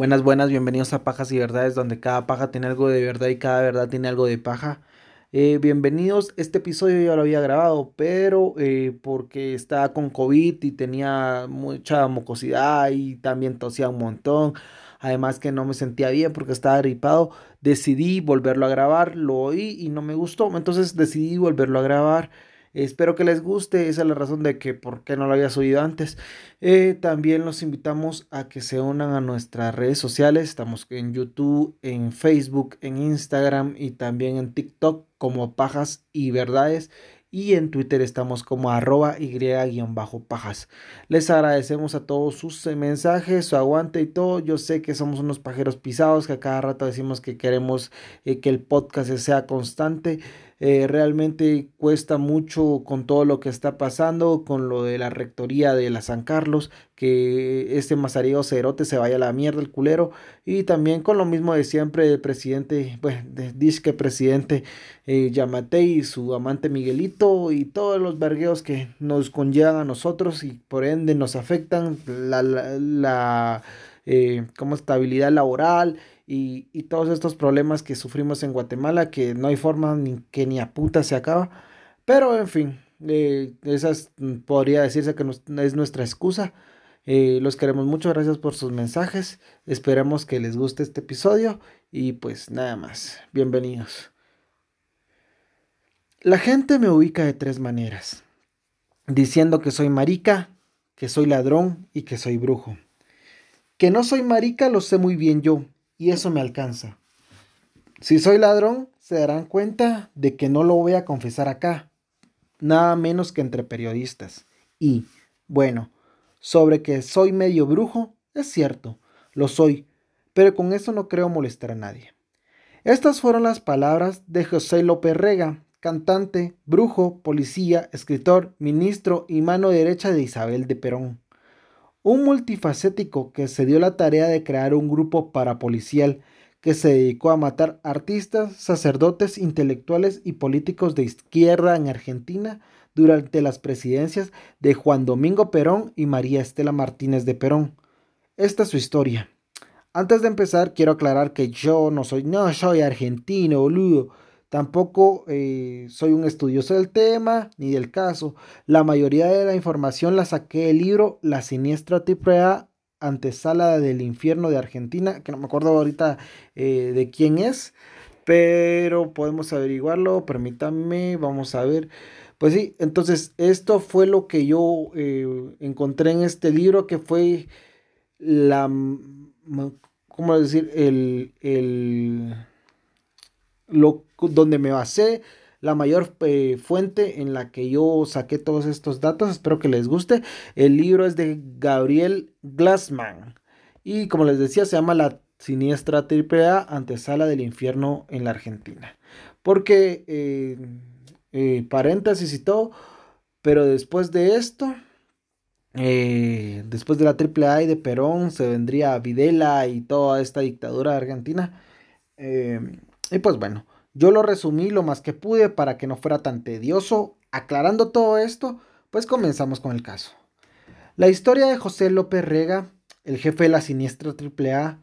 Buenas, buenas, bienvenidos a Pajas y Verdades, donde cada paja tiene algo de verdad y cada verdad tiene algo de paja. Eh, bienvenidos, este episodio ya lo había grabado, pero eh, porque estaba con COVID y tenía mucha mucosidad y también tosía un montón. Además que no me sentía bien porque estaba gripado, decidí volverlo a grabar, lo oí y no me gustó, entonces decidí volverlo a grabar. Espero que les guste, esa es la razón de que por qué no lo había subido antes. Eh, también los invitamos a que se unan a nuestras redes sociales. Estamos en YouTube, en Facebook, en Instagram y también en TikTok como Pajas y Verdades. Y en Twitter estamos como arroba y-pajas. Les agradecemos a todos sus mensajes, su aguante y todo. Yo sé que somos unos pajeros pisados, que a cada rato decimos que queremos eh, que el podcast sea constante. Eh, realmente cuesta mucho con todo lo que está pasando, con lo de la rectoría de la San Carlos, que este Mazario Cerote se vaya a la mierda el culero, y también con lo mismo de siempre el presidente, bueno, de disque presidente eh, Yamate y su amante Miguelito y todos los vergueos que nos conllevan a nosotros y por ende nos afectan la, la, eh, como estabilidad laboral y, todos estos problemas que sufrimos en Guatemala, que no hay forma ni que ni a puta se acaba. Pero en fin, eh, esas podría decirse que es nuestra excusa. Eh, los queremos mucho, gracias por sus mensajes. Esperemos que les guste este episodio y pues nada más, bienvenidos. La gente me ubica de tres maneras, diciendo que soy marica, que soy ladrón y que soy brujo. Que no soy marica lo sé muy bien yo, y eso me alcanza. Si soy ladrón, se darán cuenta de que no lo voy a confesar acá, nada menos que entre periodistas. Y, bueno, sobre que soy medio brujo, es cierto, lo soy, pero con eso no creo molestar a nadie. Estas fueron las palabras de José López Rega, cantante, brujo, policía, escritor, ministro y mano derecha de Isabel de Perón un multifacético que se dio la tarea de crear un grupo parapolicial que se dedicó a matar artistas, sacerdotes, intelectuales y políticos de izquierda en Argentina durante las presidencias de Juan Domingo Perón y María Estela Martínez de Perón. Esta es su historia. Antes de empezar, quiero aclarar que yo no soy, no soy argentino, boludo. Tampoco eh, soy un estudioso del tema ni del caso. La mayoría de la información la saqué del libro La siniestra triple A antesala del infierno de Argentina, que no me acuerdo ahorita eh, de quién es, pero podemos averiguarlo, permítanme, vamos a ver. Pues sí, entonces esto fue lo que yo eh, encontré en este libro, que fue la, ¿cómo decir? El, el, lo donde me basé, la mayor eh, fuente en la que yo saqué todos estos datos. Espero que les guste. El libro es de Gabriel Glassman. Y como les decía, se llama La Siniestra AAA Antesala del Infierno en la Argentina. Porque, eh, eh, paréntesis y todo, pero después de esto, después de la AAA y de Perón, se vendría Videla y toda esta dictadura argentina. Y pues bueno, yo lo resumí lo más que pude para que no fuera tan tedioso. Aclarando todo esto, pues comenzamos con el caso. La historia de José López Rega, el jefe de la siniestra AAA,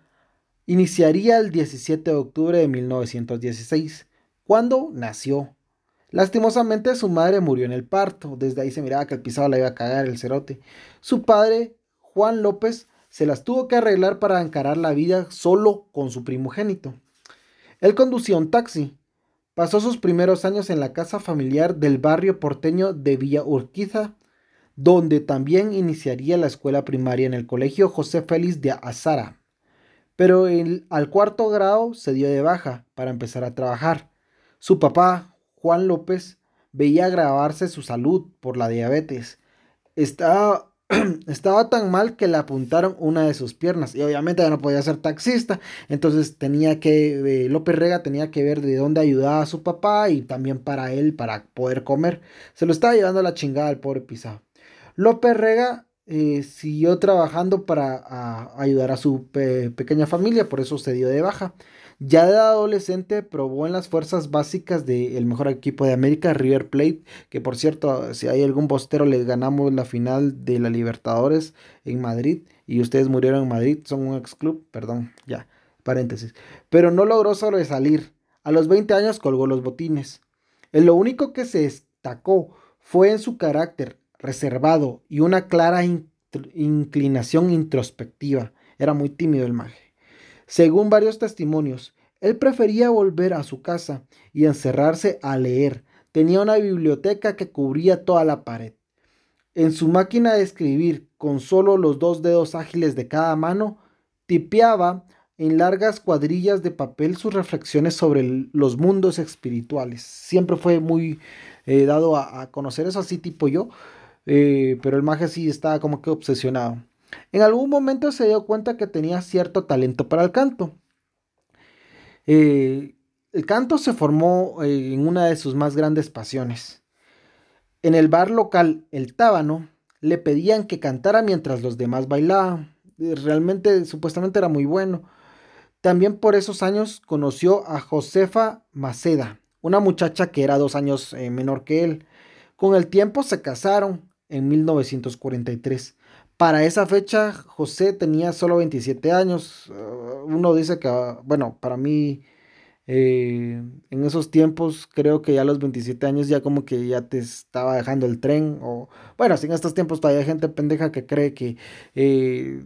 iniciaría el 17 de octubre de 1916, cuando nació. Lastimosamente su madre murió en el parto, desde ahí se miraba que el pisado la iba a cagar el cerote. Su padre, Juan López, se las tuvo que arreglar para encarar la vida solo con su primogénito. Él conducía un taxi. Pasó sus primeros años en la casa familiar del barrio porteño de Villa Urquiza, donde también iniciaría la escuela primaria en el colegio José Félix de Azara. Pero al cuarto grado se dio de baja para empezar a trabajar. Su papá, Juan López, veía agravarse su salud por la diabetes. Estaba estaba tan mal que le apuntaron una de sus piernas y obviamente ya no podía ser taxista, entonces tenía que, eh, López Rega tenía que ver de dónde ayudaba a su papá y también para él para poder comer. Se lo estaba llevando a la chingada al pobre pisado. López Rega eh, siguió trabajando para ayudar a su pequeña familia, por eso se dio de baja. Ya de adolescente probó en las fuerzas básicas del mejor equipo de América, River Plate, que por cierto, si hay algún bostero, les ganamos la final de la Libertadores en Madrid y ustedes murieron en Madrid, son un ex club, perdón, ya, paréntesis. Pero no logró sobresalir. A los 20 años colgó los botines. En lo único que se destacó fue en su carácter reservado y una clara inclinación introspectiva. Era muy tímido el maje. Según varios testimonios, él prefería volver a su casa y encerrarse a leer. Tenía una biblioteca que cubría toda la pared. En su máquina de escribir, con solo los dos dedos ágiles de cada mano, tipeaba en largas cuadrillas de papel sus reflexiones sobre los mundos espirituales. Siempre fue muy eh, dado a, conocer eso, así tipo yo, eh, pero el maje sí estaba como que obsesionado. En algún momento se dio cuenta que tenía cierto talento para el canto. Eh, el canto se formó eh, en una de sus más grandes pasiones. En el bar local El Tábano le pedían que cantara mientras los demás bailaban. Realmente, supuestamente era muy bueno. También por esos años conoció a Josefa Maceda, una muchacha que era dos años eh, menor que él. Con el tiempo se casaron en 1943. Para esa fecha, José tenía solo 27 años. Uh, uno dice que, bueno, para mí, eh, en esos tiempos, creo que ya a los 27 años ya como que ya te estaba dejando el tren. O, bueno, en estos tiempos todavía hay gente pendeja que cree que, eh,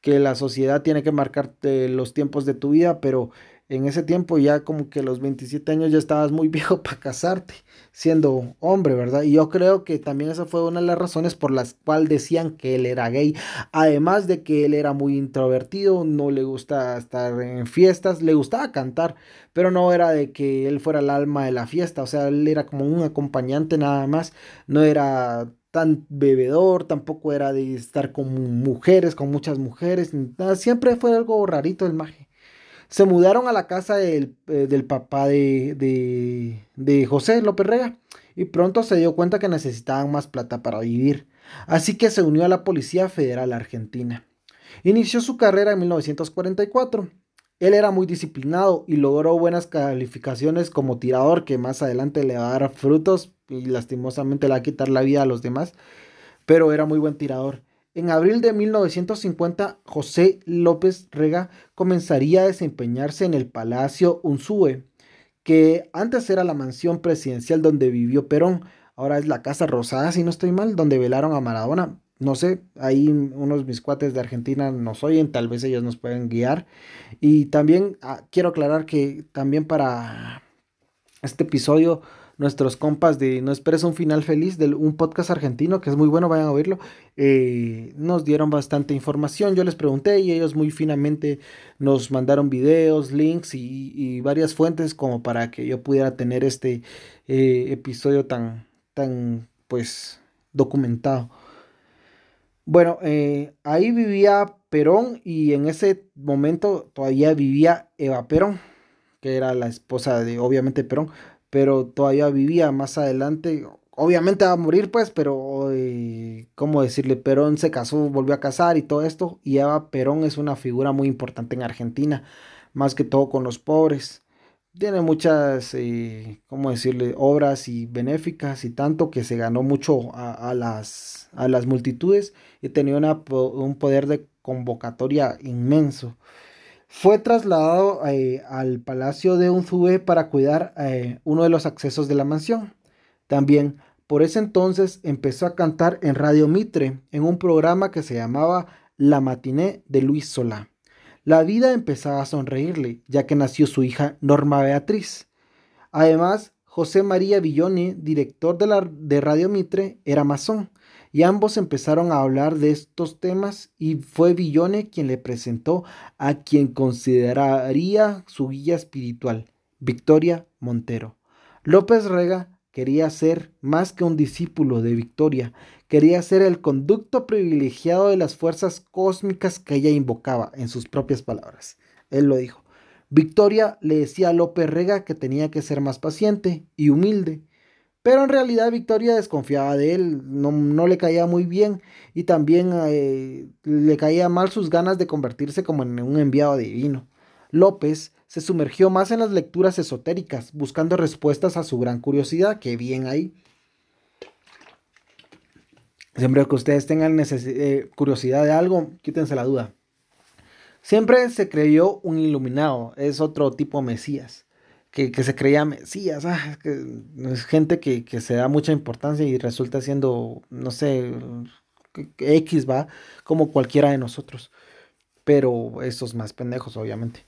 que, la sociedad tiene que marcarte los tiempos de tu vida, pero en ese tiempo ya como que los 27 años ya estabas muy viejo para casarte, siendo hombre, ¿verdad? Y yo creo que también esa fue una de las razones por las cuales decían que él era gay. Además de que él era muy introvertido, no le gusta estar en fiestas, le gustaba cantar, pero no era de que él fuera el alma de la fiesta, o sea, él era como un acompañante nada más, no era tan bebedor, tampoco era de estar con mujeres, con muchas mujeres, siempre fue algo rarito el maje se mudaron a la casa del, eh, papá de, de, José López Rega y pronto se dio cuenta que necesitaban más plata para vivir. Así que se unió a la Policía Federal Argentina. Inició su carrera en 1944. Él era muy disciplinado y logró buenas calificaciones como tirador, que más adelante le va a dar frutos y lastimosamente le va a quitar la vida a los demás, pero era muy buen tirador. En abril de 1950, José López Rega comenzaría a desempeñarse en el Palacio Unzúe, que antes era la mansión presidencial donde vivió Perón, ahora es la Casa Rosada, si no estoy mal, donde velaron a Maradona. No sé, ahí unos mis cuates de Argentina nos oyen, tal vez ellos nos pueden guiar. Y también ah, quiero aclarar que también para este episodio nuestros compas de No Esperes un Final Feliz, de un podcast argentino que es muy bueno, vayan a oírlo, eh, nos dieron bastante información. Yo les pregunté y ellos muy finamente nos mandaron videos, links y, varias fuentes como para que yo pudiera tener este eh, episodio tan, tan, pues, documentado. Bueno, eh, ahí vivía Perón y en ese momento todavía vivía Eva Perón, que era la esposa de, obviamente, Perón pero todavía vivía más adelante. Obviamente va a morir, pues, pero, eh, ¿cómo decirle? Perón se casó, volvió a casar y todo esto. Y Eva Perón es una figura muy importante en Argentina, más que todo con los pobres. Tiene muchas, eh, ¿cómo decirle?, obras y benéficas y tanto que se ganó mucho a, las, a las multitudes y tenía un poder de convocatoria inmenso. Fue trasladado eh, al Palacio de Unzúe para cuidar eh, uno de los accesos de la mansión. También por ese entonces empezó a cantar en Radio Mitre en un programa que se llamaba La Matiné de Luis Solá. La vida empezaba a sonreírle, ya que nació su hija Norma Beatriz. Además, José María Villone, director de, la, de Radio Mitre, era masón y ambos empezaron a hablar de estos temas y fue Villone quien le presentó a quien consideraría su guía espiritual, Victoria Montero. López Rega quería ser más que un discípulo de Victoria, quería ser el conducto privilegiado de las fuerzas cósmicas que ella invocaba, en sus propias palabras. Él lo dijo. Victoria le decía a López Rega que tenía que ser más paciente y humilde, Pero en realidad Victoria desconfiaba de él, no, le caía muy bien y también eh, le caía mal sus ganas de convertirse como en un enviado divino. López se sumergió más en las lecturas esotéricas, buscando respuestas a su gran curiosidad, que bien ahí. Siempre que ustedes tengan eh, curiosidad de algo, quítense la duda. Siempre se creyó un iluminado, es otro tipo Mesías, que, se creía Mesías, ah, es, gente que, que, se da mucha importancia y resulta siendo, no sé, X va, como cualquiera de nosotros, pero esos más pendejos, obviamente.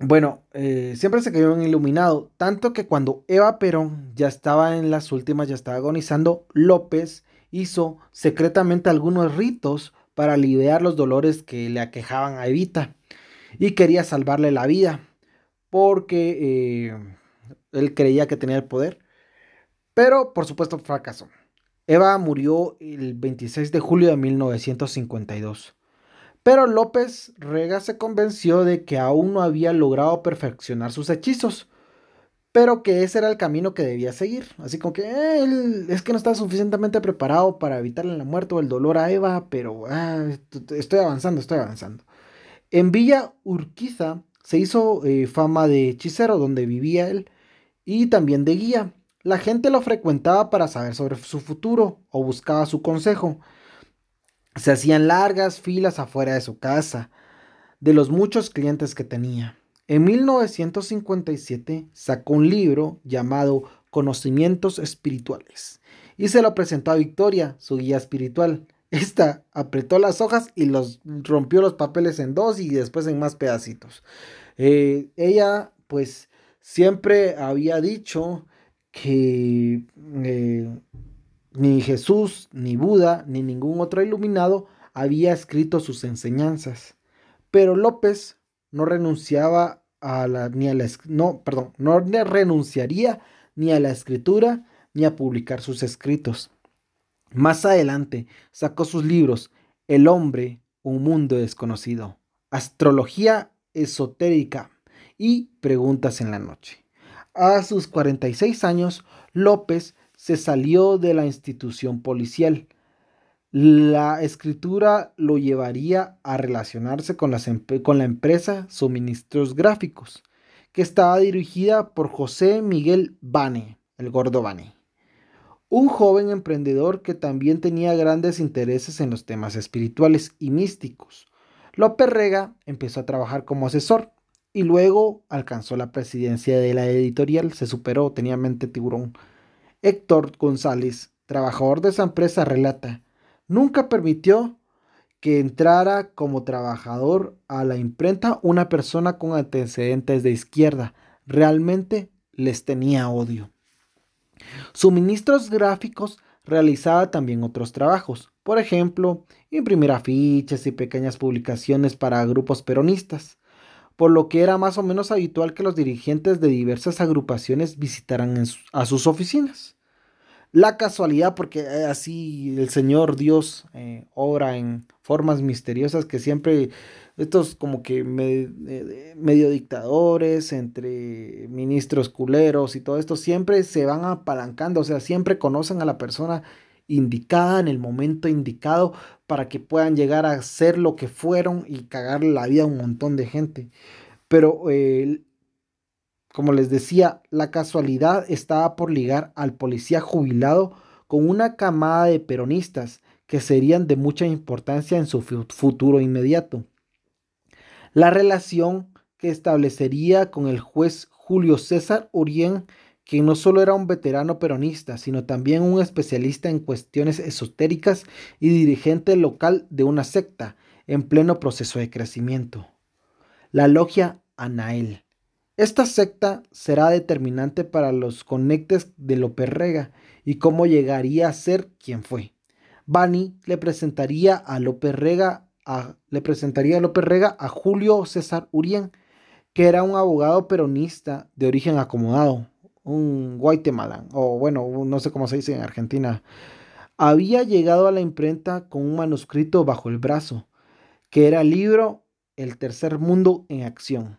Bueno, eh, siempre se creyó un iluminado, tanto que cuando Eva Perón ya estaba en las últimas, ya estaba agonizando, López hizo secretamente algunos ritos para aliviar los dolores que le aquejaban a Evita y quería salvarle la vida porque eh, él creía que tenía el poder, pero por supuesto fracasó. Eva murió el 26 de julio de 1952. Pero López Rega se convenció de que aún no había logrado perfeccionar sus hechizos, pero que ese era el camino que debía seguir. Así como que eh, él es que no estaba suficientemente preparado para evitarle la muerte o el dolor a Eva, pero ah, estoy avanzando, estoy avanzando. En Villa Urquiza se hizo eh, fama de hechicero donde vivía él y también de guía. La gente lo frecuentaba para saber sobre su futuro o buscaba su consejo. Se hacían largas filas afuera de su casa, de los muchos clientes que tenía. En 1957 sacó un libro llamado Conocimientos Espirituales y se lo presentó a Victoria, su guía espiritual. Esta apretó las hojas y los rompió los papeles en dos y después en más pedacitos. Eh, ella, pues, siempre había dicho que eh, ni Jesús, ni Buda, ni ningún otro iluminado había escrito sus enseñanzas. Pero López no renunciaba a la, ni a la, no, perdón, no renunciaría ni a la escritura ni a publicar sus escritos. Más adelante sacó sus libros El hombre, un mundo desconocido, Astrología esotérica y Preguntas en la noche. A sus 46 años, López se salió de la institución policial. La escritura lo llevaría a relacionarse con, la empresa Suministros Gráficos, que estaba dirigida por José Miguel Bane, el gordo Bane, un joven emprendedor que también tenía grandes intereses en los temas espirituales y místicos. López Rega empezó a trabajar como asesor y luego alcanzó la presidencia de la editorial, se superó, tenía mente tiburón. Héctor González, trabajador de esa empresa, relata, nunca permitió que entrara como trabajador a la imprenta una persona con antecedentes de izquierda. Realmente les tenía odio. Suministros gráficos realizaba también otros trabajos, por ejemplo, imprimir afiches y pequeñas publicaciones para grupos peronistas, por lo que era más o menos habitual que los dirigentes de diversas agrupaciones visitaran a sus oficinas. La casualidad, porque eh, así el Señor Dios eh, obra en formas misteriosas que siempre estos como que eh, medio dictadores, entre ministros culeros y todo esto, siempre se van apalancando, o sea, siempre conocen a la persona indicada en el momento indicado para que puedan llegar a ser lo que fueron y cagar la vida a un montón de gente. Pero como les decía, la casualidad estaba por ligar al policía jubilado con una camada de peronistas que serían de mucha importancia en su futuro inmediato. La relación que establecería con el juez Julio César Urien que no solo era un veterano peronista, sino también un especialista en cuestiones esotéricas y dirigente local de una secta en pleno proceso de crecimiento. La logia Anael. Esta secta será determinante para los conectes de López Rega y cómo llegaría a ser quien fue. Bani le presentaría a López Rega le presentaría a López Rega a Julio César Urien, que era un abogado peronista de origen acomodado, un guatemalan, o bueno, no sé cómo se dice en Argentina, había llegado a la imprenta con un manuscrito bajo el brazo, que era el libro El tercer mundo en acción,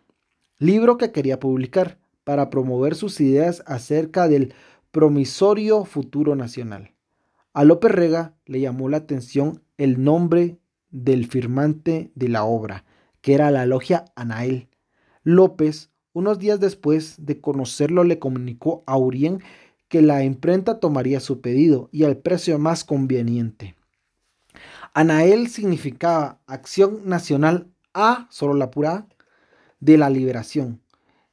libro que quería publicar para promover sus ideas acerca del promisorio futuro nacional. A López Rega le llamó la atención el nombre del firmante de la obra, que era la logia Anael. López, unos días después de conocerlo, le comunicó a Urien que la imprenta tomaría su pedido y al precio más conveniente. Anael significaba Acción Nacional A, solo la pura de la liberación.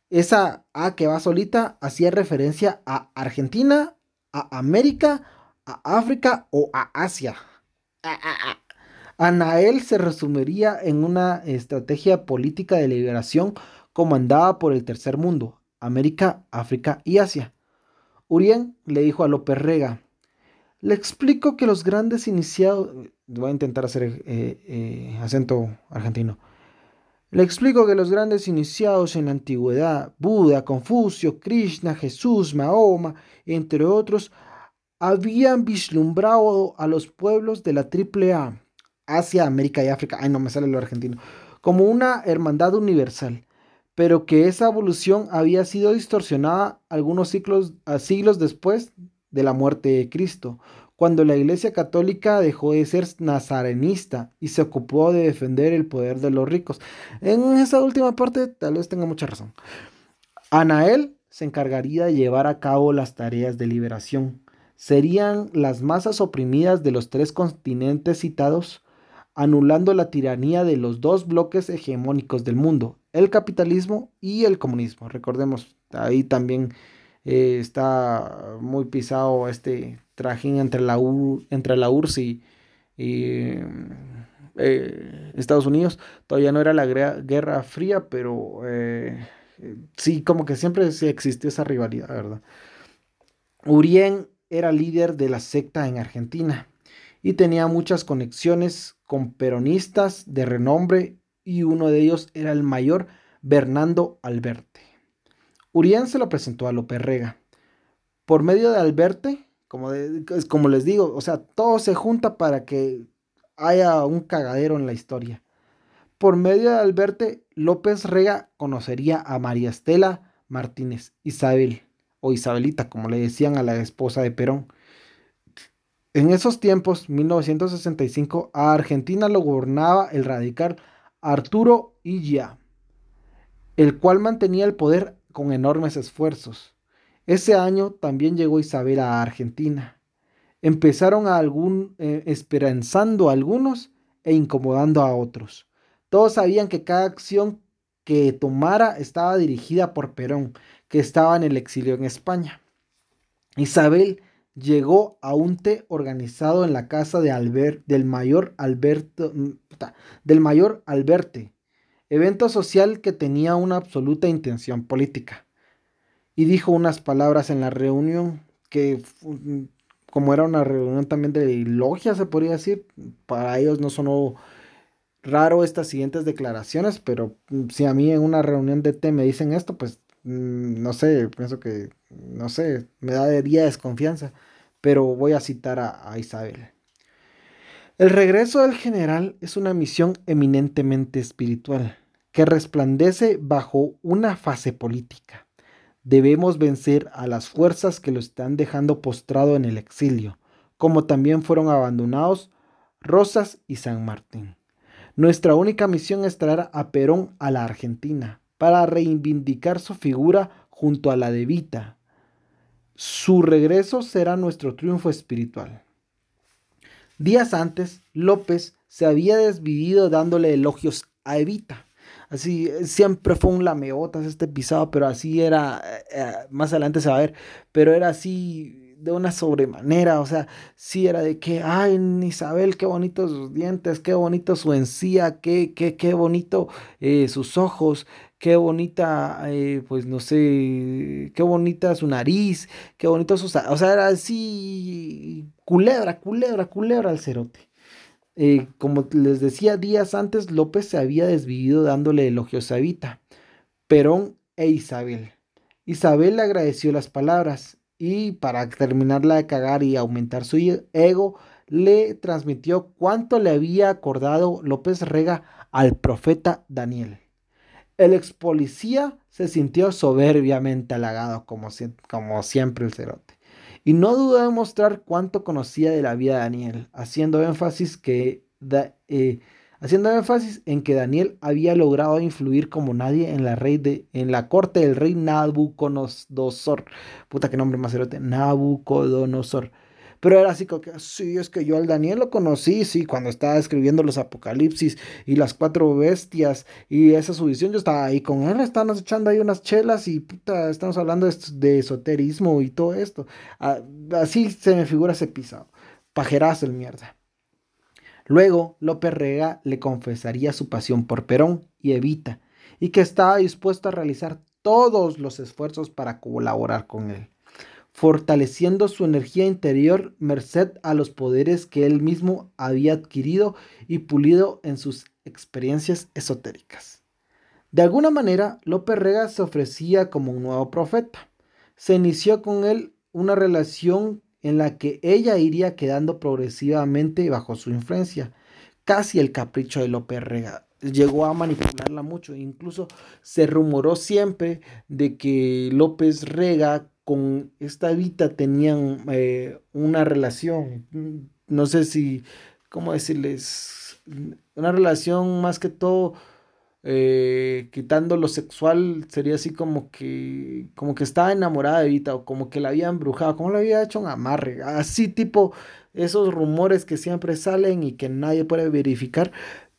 Esa A que va solita hacía referencia a Argentina, a América, a África o a Asia. Anael se resumiría en una estrategia política de liberación comandada por el tercer mundo, América, África y Asia. Urien le dijo a López Rega, le explico que los grandes iniciados, voy a intentar hacer eh, eh, acento argentino, le explico que los grandes iniciados en la antigüedad, Buda, Confucio, Krishna, Jesús, Mahoma, entre otros, habían vislumbrado a los pueblos de la Triple A, Asia, América y África, ay no me sale lo argentino, como una hermandad universal, pero que esa evolución había sido distorsionada algunos siglos, siglos después de la muerte de Cristo, cuando la Iglesia Católica dejó de ser nazarenista y se ocupó de defender el poder de los ricos. En esa última parte tal vez tenga mucha razón. Anael se encargaría de llevar a cabo las tareas de liberación. Serían las masas oprimidas de los tres continentes citados, anulando la tiranía de los dos bloques hegemónicos del mundo, el capitalismo y el comunismo. Recordemos, ahí también eh, está muy pisado este trajín entre la, entre la URSS y, eh, Estados Unidos. Todavía no era la Guerra Fría, pero eh, sí, como que siempre existió esa rivalidad, ¿verdad? Urien era líder de la secta en Argentina y tenía muchas conexiones con peronistas de renombre y uno de ellos era el mayor Bernardo Alberte. Urien se lo presentó a López Rega. Por medio de Alberte, como, como les digo, o sea, todo se junta para que haya un cagadero en la historia. Por medio de Alberte, López Rega conocería a María Estela Martínez Isabel, o Isabelita, como le decían a la esposa de Perón. En esos tiempos, 1965, a Argentina lo gobernaba el radical Arturo Illa, el cual mantenía el poder con enormes esfuerzos. Ese año también llegó Isabel a Argentina. Empezaron a eh, esperanzando a algunos e incomodando a otros. Todos sabían que cada acción que tomara estaba dirigida por Perón, que estaba en el exilio en España. Isabel llegó a un té organizado en la casa de Albert, del mayor Alberto, mm, del mayor Alberte, evento social que tenía una absoluta intención política. Y dijo unas palabras en la reunión que mm, como era una reunión también de logia, se podría decir, para ellos no sonó raro estas siguientes declaraciones, pero mm, si a mí en una reunión de té me dicen esto, pues mm, no sé, pienso que, no sé, me daría desconfianza, pero voy a citar a, a Isabel. El regreso del general es una misión eminentemente espiritual, que resplandece bajo una fase política debemos vencer a las fuerzas que lo están dejando postrado en el exilio, como también fueron abandonados Rosas y San Martín. Nuestra única misión es traer a Perón a la Argentina para reivindicar su figura junto a la de Vita. Su regreso será nuestro triunfo espiritual. Días antes, López se había desvivido dándole elogios a Evita Así, eh, siempre fue un lameotas este pisado, pero así era, eh, eh, más adelante se va a ver, pero era así de una sobremanera, o sea, sí era de que, ay, Isabel, qué bonitos sus dientes, qué bonito su encía, qué, qué, qué bonito sus ojos, qué bonita, pues no sé, qué bonita su nariz, qué bonito sus, o sea, era así, culebra, culebra, culebra al cerote. Eh, como les decía días antes, López se había desvivido dándole elogios a Evita, Perón e Isabel. Isabel le agradeció las palabras y para terminarla de cagar y aumentar su ego, le transmitió cuánto le había acordado López Rega al profeta Daniel. El ex policía se sintió soberbiamente halagado, como, siempre el cerote. y no dudó en mostrar cuánto conocía de la vida de Daniel, haciendo énfasis, que eh, haciendo énfasis en que Daniel había logrado influir como nadie en la, rey de, en la corte del rey Nabucodonosor. Puta, qué nombre más erote. Nabucodonosor pero era así como que, sí, es que yo al Daniel lo conocí, sí, cuando estaba escribiendo los Apocalipsis y las cuatro bestias y esa su visión, yo estaba ahí con él, estábamos echando ahí unas chelas y puta, estamos hablando de, esoterismo y todo esto. Ah, así se me figura ese pisado. Pajerazo el mierda. Luego, López Rega le confesaría su pasión por Perón y Evita, y que estaba dispuesto a realizar todos los esfuerzos para colaborar con él fortaleciendo su energía interior merced a los poderes que él mismo había adquirido y pulido en sus experiencias esotéricas. De alguna manera, López Rega se ofrecía como un nuevo profeta. Se inició con él una relación en la que ella iría quedando progresivamente bajo su influencia, casi el capricho de López Rega. Llegó a manipularla mucho, incluso se rumoró siempre de que López Rega con esta Evita tenían eh, una relación, no sé si, ¿cómo decirles? Una relación más que todo, eh, quitando lo sexual, sería así como que, como que estaba enamorada de Evita o como que la había embrujado, como la había hecho un amarre, así tipo esos rumores que siempre salen y que nadie puede verificar,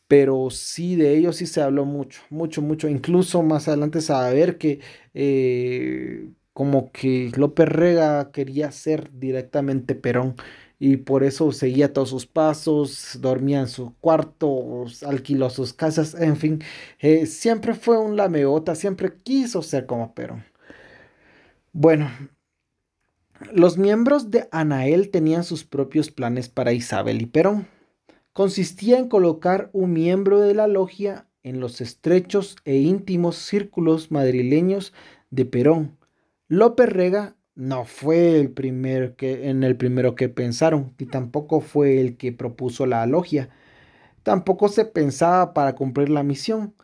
pero sí de ellos sí se habló mucho, mucho, mucho. Incluso más adelante saber que eh, como que López Rega quería ser directamente Perón y por eso seguía todos sus pasos, dormía en su cuarto, alquiló sus casas, en fin, eh, siempre fue un lameota, siempre quiso ser como Perón. Bueno, los miembros de Anael tenían sus propios planes para Isabel y Perón. Consistía en colocar un miembro de la logia en los estrechos e íntimos círculos madrileños de Perón, López Rega no fue el primer que, en el primero que pensaron, y tampoco fue el que propuso la logia. Tampoco se pensaba para cumplir la misión,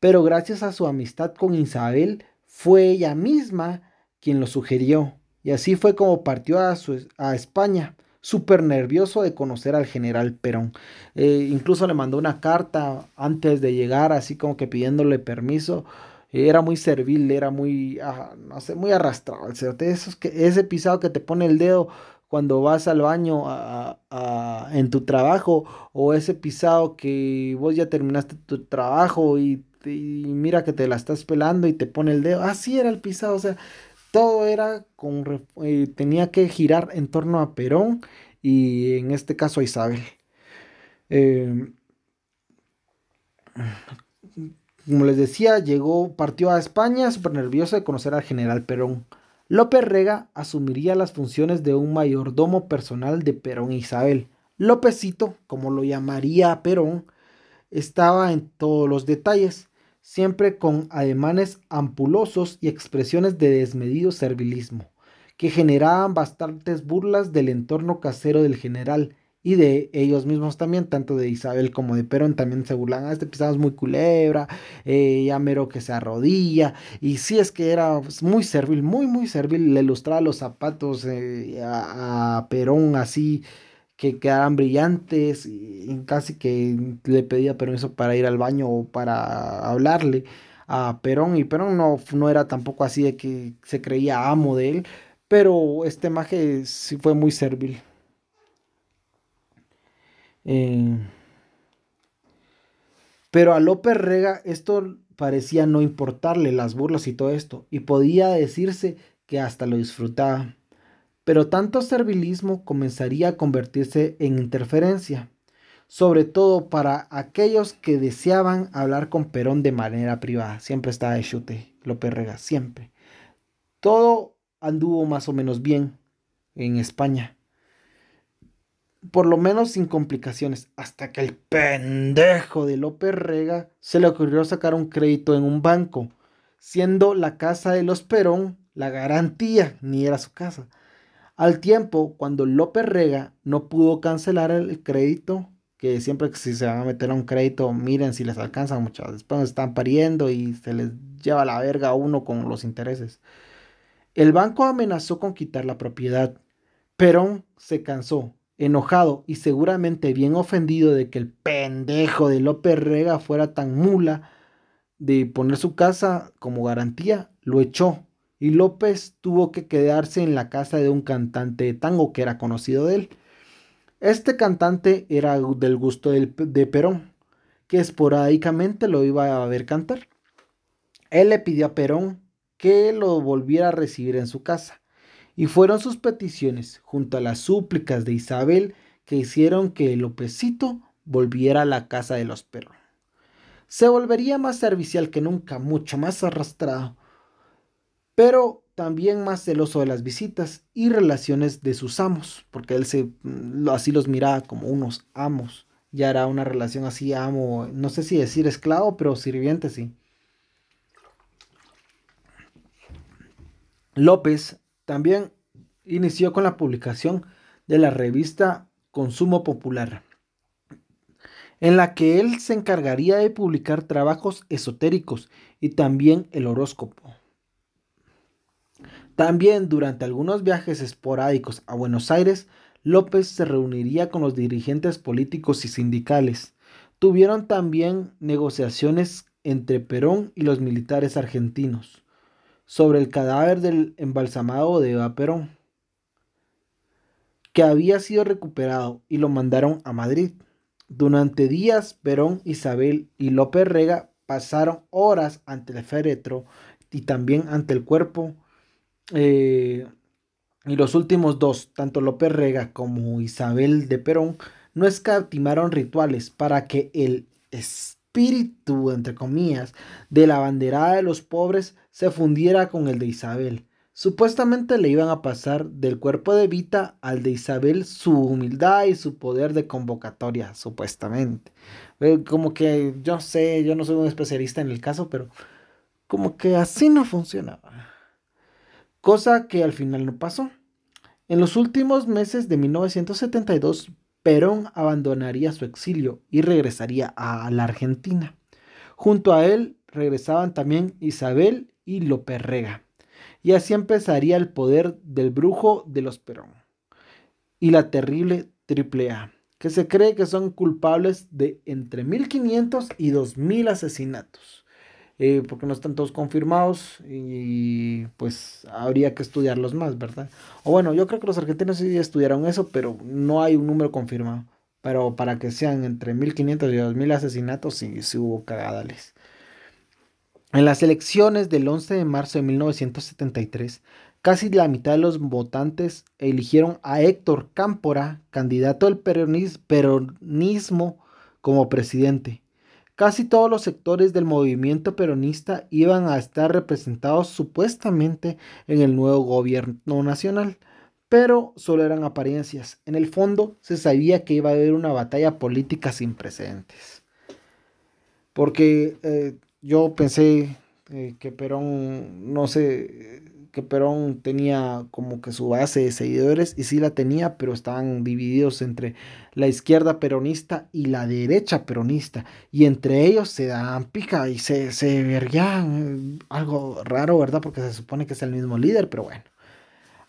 pero gracias a su amistad con Isabel, fue ella misma quien lo sugirió. Y así fue como partió a, España, súper nervioso de conocer al general Perón. Eh, incluso le mandó una carta antes de llegar, así como que pidiéndole permiso era muy servil, era muy, ah, no sé, muy arrastrado el Esos que, ese pisado que te pone el dedo cuando vas al baño en tu trabajo o ese pisado que vos ya terminaste tu trabajo y, mira que te la estás pelando y te pone el dedo. Así era el pisado, o sea, todo era con, eh, tenía que girar en torno a Perón y en este caso a Isabel. Eh, como les decía, llegó, partió a España súper nervioso de conocer al general Perón. López Rega asumiría las funciones de un mayordomo personal de Perón e Isabel. Lópezito, como lo llamaría Perón, estaba en todos los detalles, siempre con ademanes ampulosos y expresiones de desmedido servilismo, que generaban bastantes burlas del entorno casero del general, y de ellos mismos también, tanto de Isabel como de Perón, también se burlan, ah, este pisado es muy culebra, eh, ya mero que se arrodilla, y sí es que era pues, muy servil, muy, muy servil, le ilustraba los zapatos eh, a, Perón así, que quedaran brillantes, y casi que le pedía permiso para ir al baño o para hablarle a Perón, y Perón no, no era tampoco así de que se creía amo de él, pero este maje sí fue muy servil. Eh, pero a López Rega esto parecía no importarle las burlas y todo esto, y podía decirse que hasta lo disfrutaba. Pero tanto servilismo comenzaría a convertirse en interferencia, sobre todo para aquellos que deseaban hablar con Perón de manera privada. Siempre estaba de chute, López Rega, siempre. Todo anduvo más o menos bien en España por lo menos sin complicaciones, hasta que el pendejo de López Rega se le ocurrió sacar un crédito en un banco, siendo la casa de los Perón la garantía, ni era su casa. Al tiempo, cuando López Rega no pudo cancelar el crédito, que siempre que si se van a meter a un crédito, miren si les alcanza, muchas después están pariendo y se les lleva la verga a uno con los intereses. El banco amenazó con quitar la propiedad Perón se cansó, enojado y seguramente bien ofendido de que el pendejo de López Rega fuera tan mula de poner su casa como garantía, lo echó y López tuvo que quedarse en la casa de un cantante de tango que era conocido de él. Este cantante era del gusto de Perón, que esporádicamente lo iba a ver cantar. Él le pidió a Perón que lo volviera a recibir en su casa, y fueron sus peticiones, junto a las súplicas de Isabel, que hicieron que Lópezito volviera a la casa de los Perón se volvería más servicial que nunca, mucho más arrastrado, pero también más celoso de las visitas y relaciones de sus amos, porque él se, mm, así los miraba como unos amos. Ya era una relación así, amo, no sé si decir esclavo, pero sirviente sí. López también inició con la publicación de la revista Consumo Popular, en la que él se encargaría de publicar trabajos esotéricos y también el horóscopo. También durante algunos viajes esporádicos a Buenos Aires, López se reuniría con los dirigentes políticos y sindicales. Tuvieron también negociaciones entre Perón y los militares argentinos sobre el cadáver del embalsamado de Eva Perón, que había sido recuperado y lo mandaron a Madrid. Durante días, Perón, Isabel y López Rega pasaron horas ante el féretro y también ante el cuerpo. Eh, y los últimos dos, tanto López Rega como Isabel de Perón, no escatimaron rituales para que el espíritu, entre comillas, de la banderada de los pobres se fundiera con el de Isabel. Supuestamente le iban a pasar del cuerpo de Vita al de Isabel su humildad y su poder de convocatoria, supuestamente. Eh, como que yo sé, yo no soy un especialista en el caso, pero como que así no funcionaba. Cosa que al final no pasó. En los últimos meses de 1972, Perón abandonaría su exilio y regresaría a la Argentina. Junto a él regresaban también Isabel y López Rega y así empezaría el poder del brujo de los Perón y la terrible Triple A, que se cree que son culpables de entre 1500 y 2000 asesinatos. Eh, porque no están todos confirmados y pues habría que estudiarlos más, ¿verdad? O bueno, yo creo que los argentinos sí estudiaron eso, pero no hay un número confirmado. Pero para que sean entre 1500 y 2000 asesinatos, sí hubo cagadales. En las elecciones del 11 de marzo de 1973, casi la mitad de los votantes eligieron a Héctor Cámpora, candidato del peronismo, como presidente. Casi todos los sectores del movimiento peronista iban a estar representados supuestamente en el nuevo gobierno nacional, pero solo eran apariencias. En el fondo se sabía que iba a haber una batalla política sin precedentes. Porque eh, yo pensé eh, que Perón, no sé, que Perón tenía como que su base de seguidores y sí la tenía, pero estaban divididos entre la izquierda peronista y la derecha peronista y entre ellos se daban pica y se, se eh, algo raro, ¿verdad? Porque se supone que es el mismo líder, pero bueno.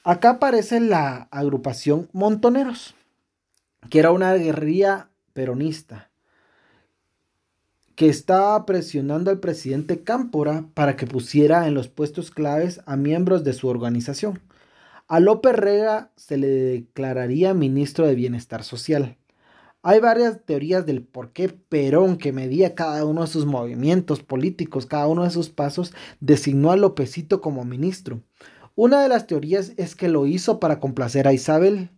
Acá aparece la agrupación Montoneros, que era una guerrilla peronista que estaba presionando al presidente Cámpora para que pusiera en los puestos claves a miembros de su organización. A López Rega se le declararía ministro de Bienestar Social. Hay varias teorías del por qué Perón, que medía cada uno de sus movimientos políticos, cada uno de sus pasos, designó a Lópezito como ministro. Una de las teorías es que lo hizo para complacer a Isabel,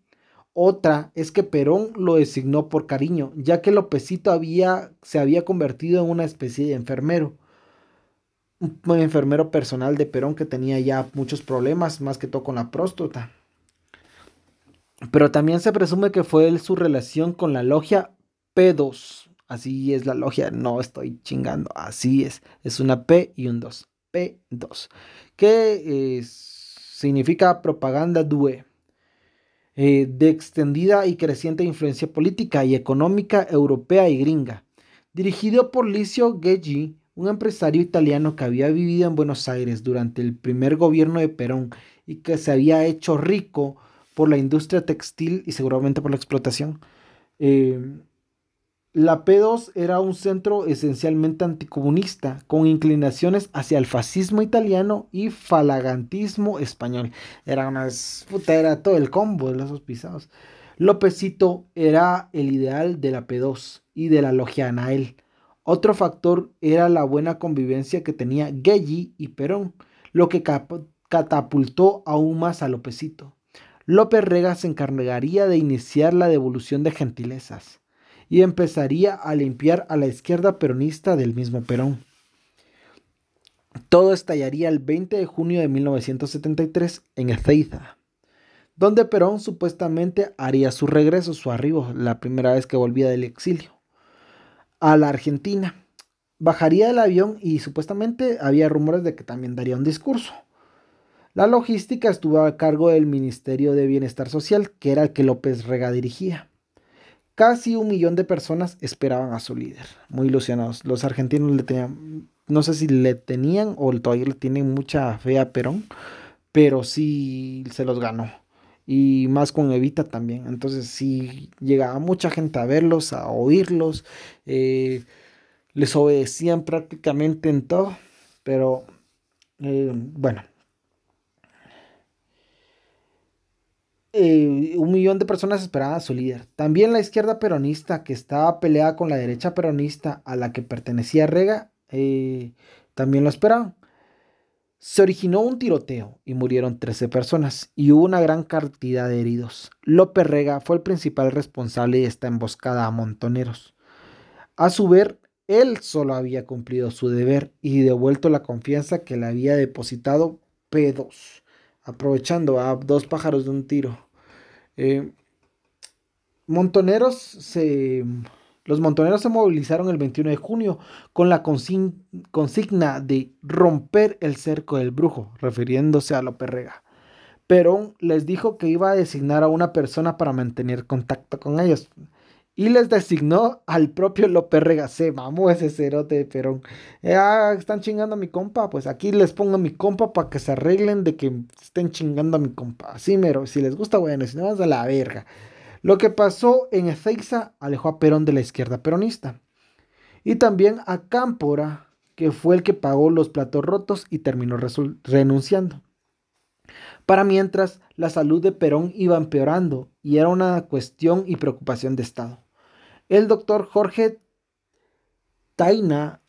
otra es que Perón lo designó por cariño, ya que Lópezito había, se había convertido en una especie de enfermero. Un enfermero personal de Perón que tenía ya muchos problemas, más que todo con la próstata. Pero también se presume que fue su relación con la logia P2. Así es la logia, no estoy chingando, así es. Es una P y un 2. P2. Que eh, significa propaganda due. Eh, de extendida y creciente influencia política y económica europea y gringa. Dirigido por Licio Geggi, un empresario italiano que había vivido en Buenos Aires durante el primer gobierno de Perón y que se había hecho rico por la industria textil y seguramente por la explotación. Eh, la P2 era un centro esencialmente anticomunista, con inclinaciones hacia el fascismo italiano y falagantismo español. Era una puta, era todo el combo de los pisados. Lópezito era el ideal de la P2 y de la logia Anael. Otro factor era la buena convivencia que tenía Gelli y Perón, lo que catapultó aún más a Lópezito. López Rega se encargaría de iniciar la devolución de gentilezas y empezaría a limpiar a la izquierda peronista del mismo Perón. Todo estallaría el 20 de junio de 1973 en Ezeiza, donde Perón supuestamente haría su regreso, su arribo, la primera vez que volvía del exilio, a la Argentina. Bajaría del avión y supuestamente había rumores de que también daría un discurso. La logística estuvo a cargo del Ministerio de Bienestar Social, que era el que López Rega dirigía. Casi un millón de personas esperaban a su líder, muy ilusionados. Los argentinos le tenían, no sé si le tenían o todavía le tienen mucha fe a Perón, pero sí se los ganó. Y más con Evita también. Entonces sí llegaba mucha gente a verlos, a oírlos. Eh, les obedecían prácticamente en todo. Pero eh, bueno, Eh, un millón de personas esperaban a su líder. También la izquierda peronista, que estaba peleada con la derecha peronista a la que pertenecía Rega, eh, también lo esperaban. Se originó un tiroteo y murieron 13 personas y hubo una gran cantidad de heridos. López Rega fue el principal responsable de esta emboscada a montoneros. A su ver, él solo había cumplido su deber y devuelto la confianza que le había depositado P2 aprovechando a dos pájaros de un tiro. Eh, montoneros se, los montoneros se movilizaron el 21 de junio con la consigna de romper el cerco del brujo, refiriéndose a López Rega. Perón les dijo que iba a designar a una persona para mantener contacto con ellos y les designó al propio López Rega. Se mamó ese cerote de Perón. Ah, están chingando a mi compa. Pues aquí les pongo a mi compa para que se arreglen de que estén chingando a mi compa. Así mero. Si les gusta, bueno. Si no, vas a la verga. Lo que pasó en Ezeiza alejó a Perón de la izquierda peronista. Y también a Cámpora, que fue el que pagó los platos rotos y terminó renunciando. Para mientras, la salud de Perón iba empeorando y era una cuestión y preocupación de Estado. El doctor Jorge Taina,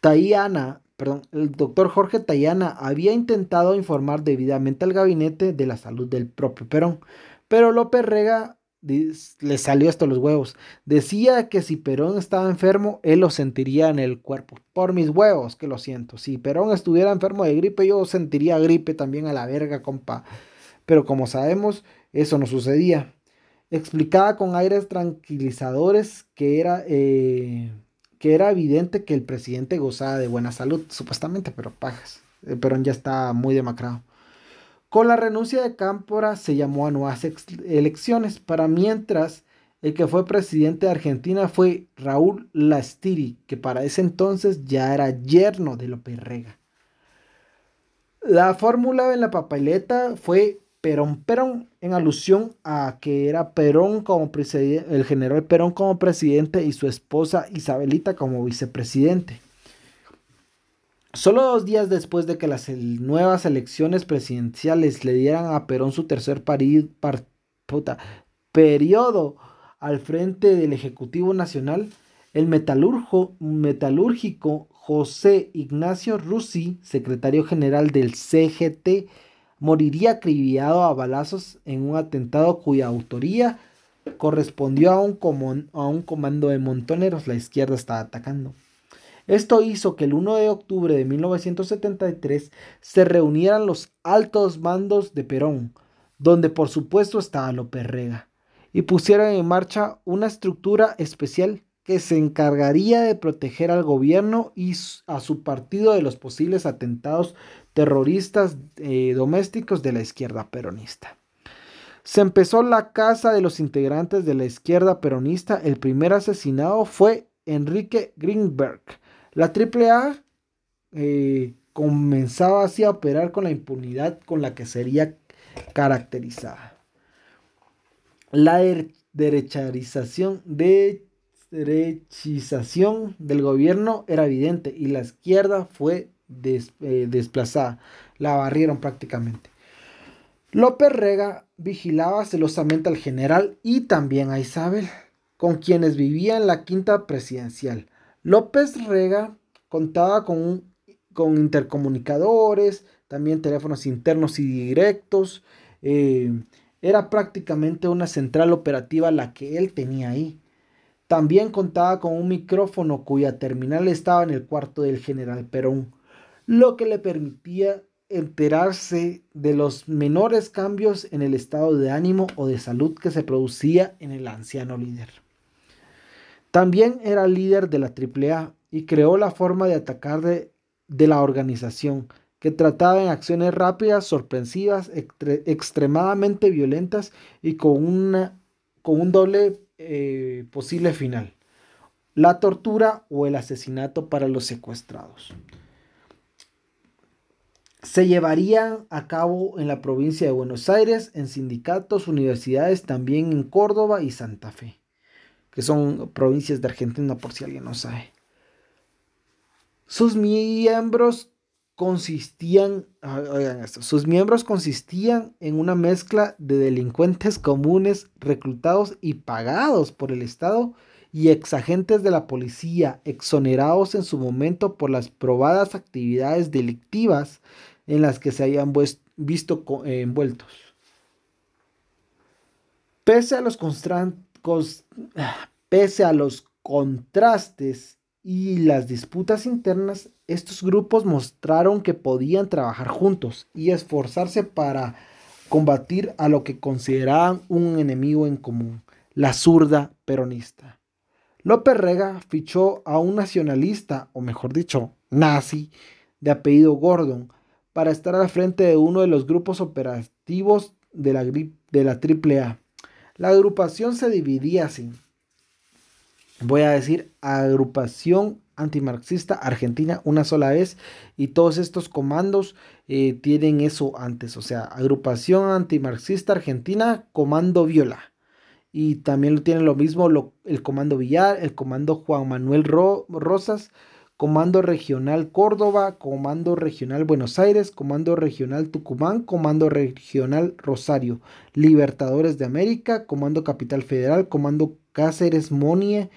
Tayana, perdón, el doctor Jorge Tayana había intentado informar debidamente al gabinete de la salud del propio Perón, pero López Rega le salió hasta los huevos. Decía que si Perón estaba enfermo, él lo sentiría en el cuerpo. Por mis huevos, que lo siento. Si Perón estuviera enfermo de gripe, yo sentiría gripe también a la verga, compa. Pero como sabemos, eso no sucedía explicaba con aires tranquilizadores que era, eh, que era evidente que el presidente gozaba de buena salud, supuestamente, pero pajas. Eh, Perón ya está muy demacrado. Con la renuncia de Cámpora se llamó a nuevas elecciones, para mientras el que fue presidente de Argentina fue Raúl Lastiri, que para ese entonces ya era yerno de López Rega. La fórmula en la papeleta fue Perón Perón, en alusión a que era Perón como presidente, el general Perón como presidente y su esposa Isabelita como vicepresidente. Solo dos días después de que las nuevas elecciones presidenciales le dieran a Perón su tercer periodo al frente del Ejecutivo Nacional, el metalúrgico José Ignacio Russi, secretario general del CGT, moriría acribillado a balazos en un atentado cuya autoría correspondió a un, a un comando de montoneros. La izquierda estaba atacando. Esto hizo que el 1 de octubre de 1973 se reunieran los altos mandos de Perón, donde por supuesto estaba López Rega, y pusieron en marcha una estructura especial que se encargaría de proteger al gobierno y a su partido de los posibles atentados terroristas eh, domésticos de la izquierda peronista. Se empezó la caza de los integrantes de la izquierda peronista. El primer asesinado fue Enrique Greenberg. La AAA eh, comenzaba así a operar con la impunidad con la que sería caracterizada. La derecharización, derechización del gobierno era evidente y la izquierda fue eh, desplazada. La barrieron prácticamente. López Rega vigilaba celosamente al general y también a Isabel, con quienes vivía en la quinta presidencial. López Rega contaba con, con intercomunicadores, también teléfonos internos y directos. Eh, era prácticamente una central operativa la que él tenía ahí. También contaba con un micrófono cuya terminal estaba en el cuarto del general Perón, lo que le permitía enterarse de los menores cambios en el estado de ánimo o de salud que se producía en el anciano líder. También era líder de la AAA y creó la forma de atacar de, de la organización, que trataba en acciones rápidas, sorpresivas, extremadamente violentas y con, una, con un doble eh, posible final, la tortura o el asesinato para los secuestrados. Se llevaría a cabo en la provincia de Buenos Aires, en sindicatos, universidades, también en Córdoba y Santa Fe, que son provincias de Argentina por si alguien no sabe. Sus miembros consistían, oigan esto, sus miembros consistían en una mezcla de delincuentes comunes reclutados y pagados por el Estado y exagentes de la policía exonerados en su momento por las probadas actividades delictivas en las que se habían visto eh, envueltos. Pese a los, pese a los contrastes y las disputas internas, estos grupos mostraron que podían trabajar juntos y esforzarse para combatir a lo que consideraban un enemigo en común, la zurda peronista. López Rega fichó a un nacionalista, o mejor dicho, nazi, de apellido Gordon, para estar al frente de uno de los grupos operativos de la, de AAA. La agrupación se dividía así voy a decir agrupación antimarxista argentina una sola vez y todos estos comandos eh, tienen eso antes, o sea, agrupación antimarxista argentina, comando viola. Y también lo tiene lo mismo el comando Villar, el comando Juan Manuel Rosas, comando regional Córdoba, comando regional Buenos Aires, comando regional Tucumán, comando regional Rosario, Libertadores de América, comando Capital Federal, comando Cáceres Monie,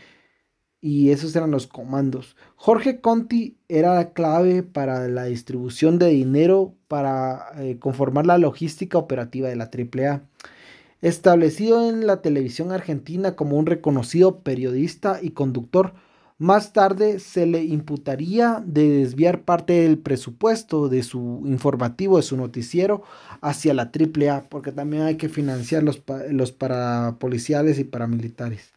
y esos eran los comandos. Jorge Conti era clave para la distribución de dinero para eh, conformar la logística operativa de la AAA. Establecido en la televisión argentina como un reconocido periodista y conductor, más tarde se le imputaría de desviar parte del presupuesto de su informativo, de su noticiero, hacia la AAA, porque también hay que financiar los, los parapoliciales y paramilitares.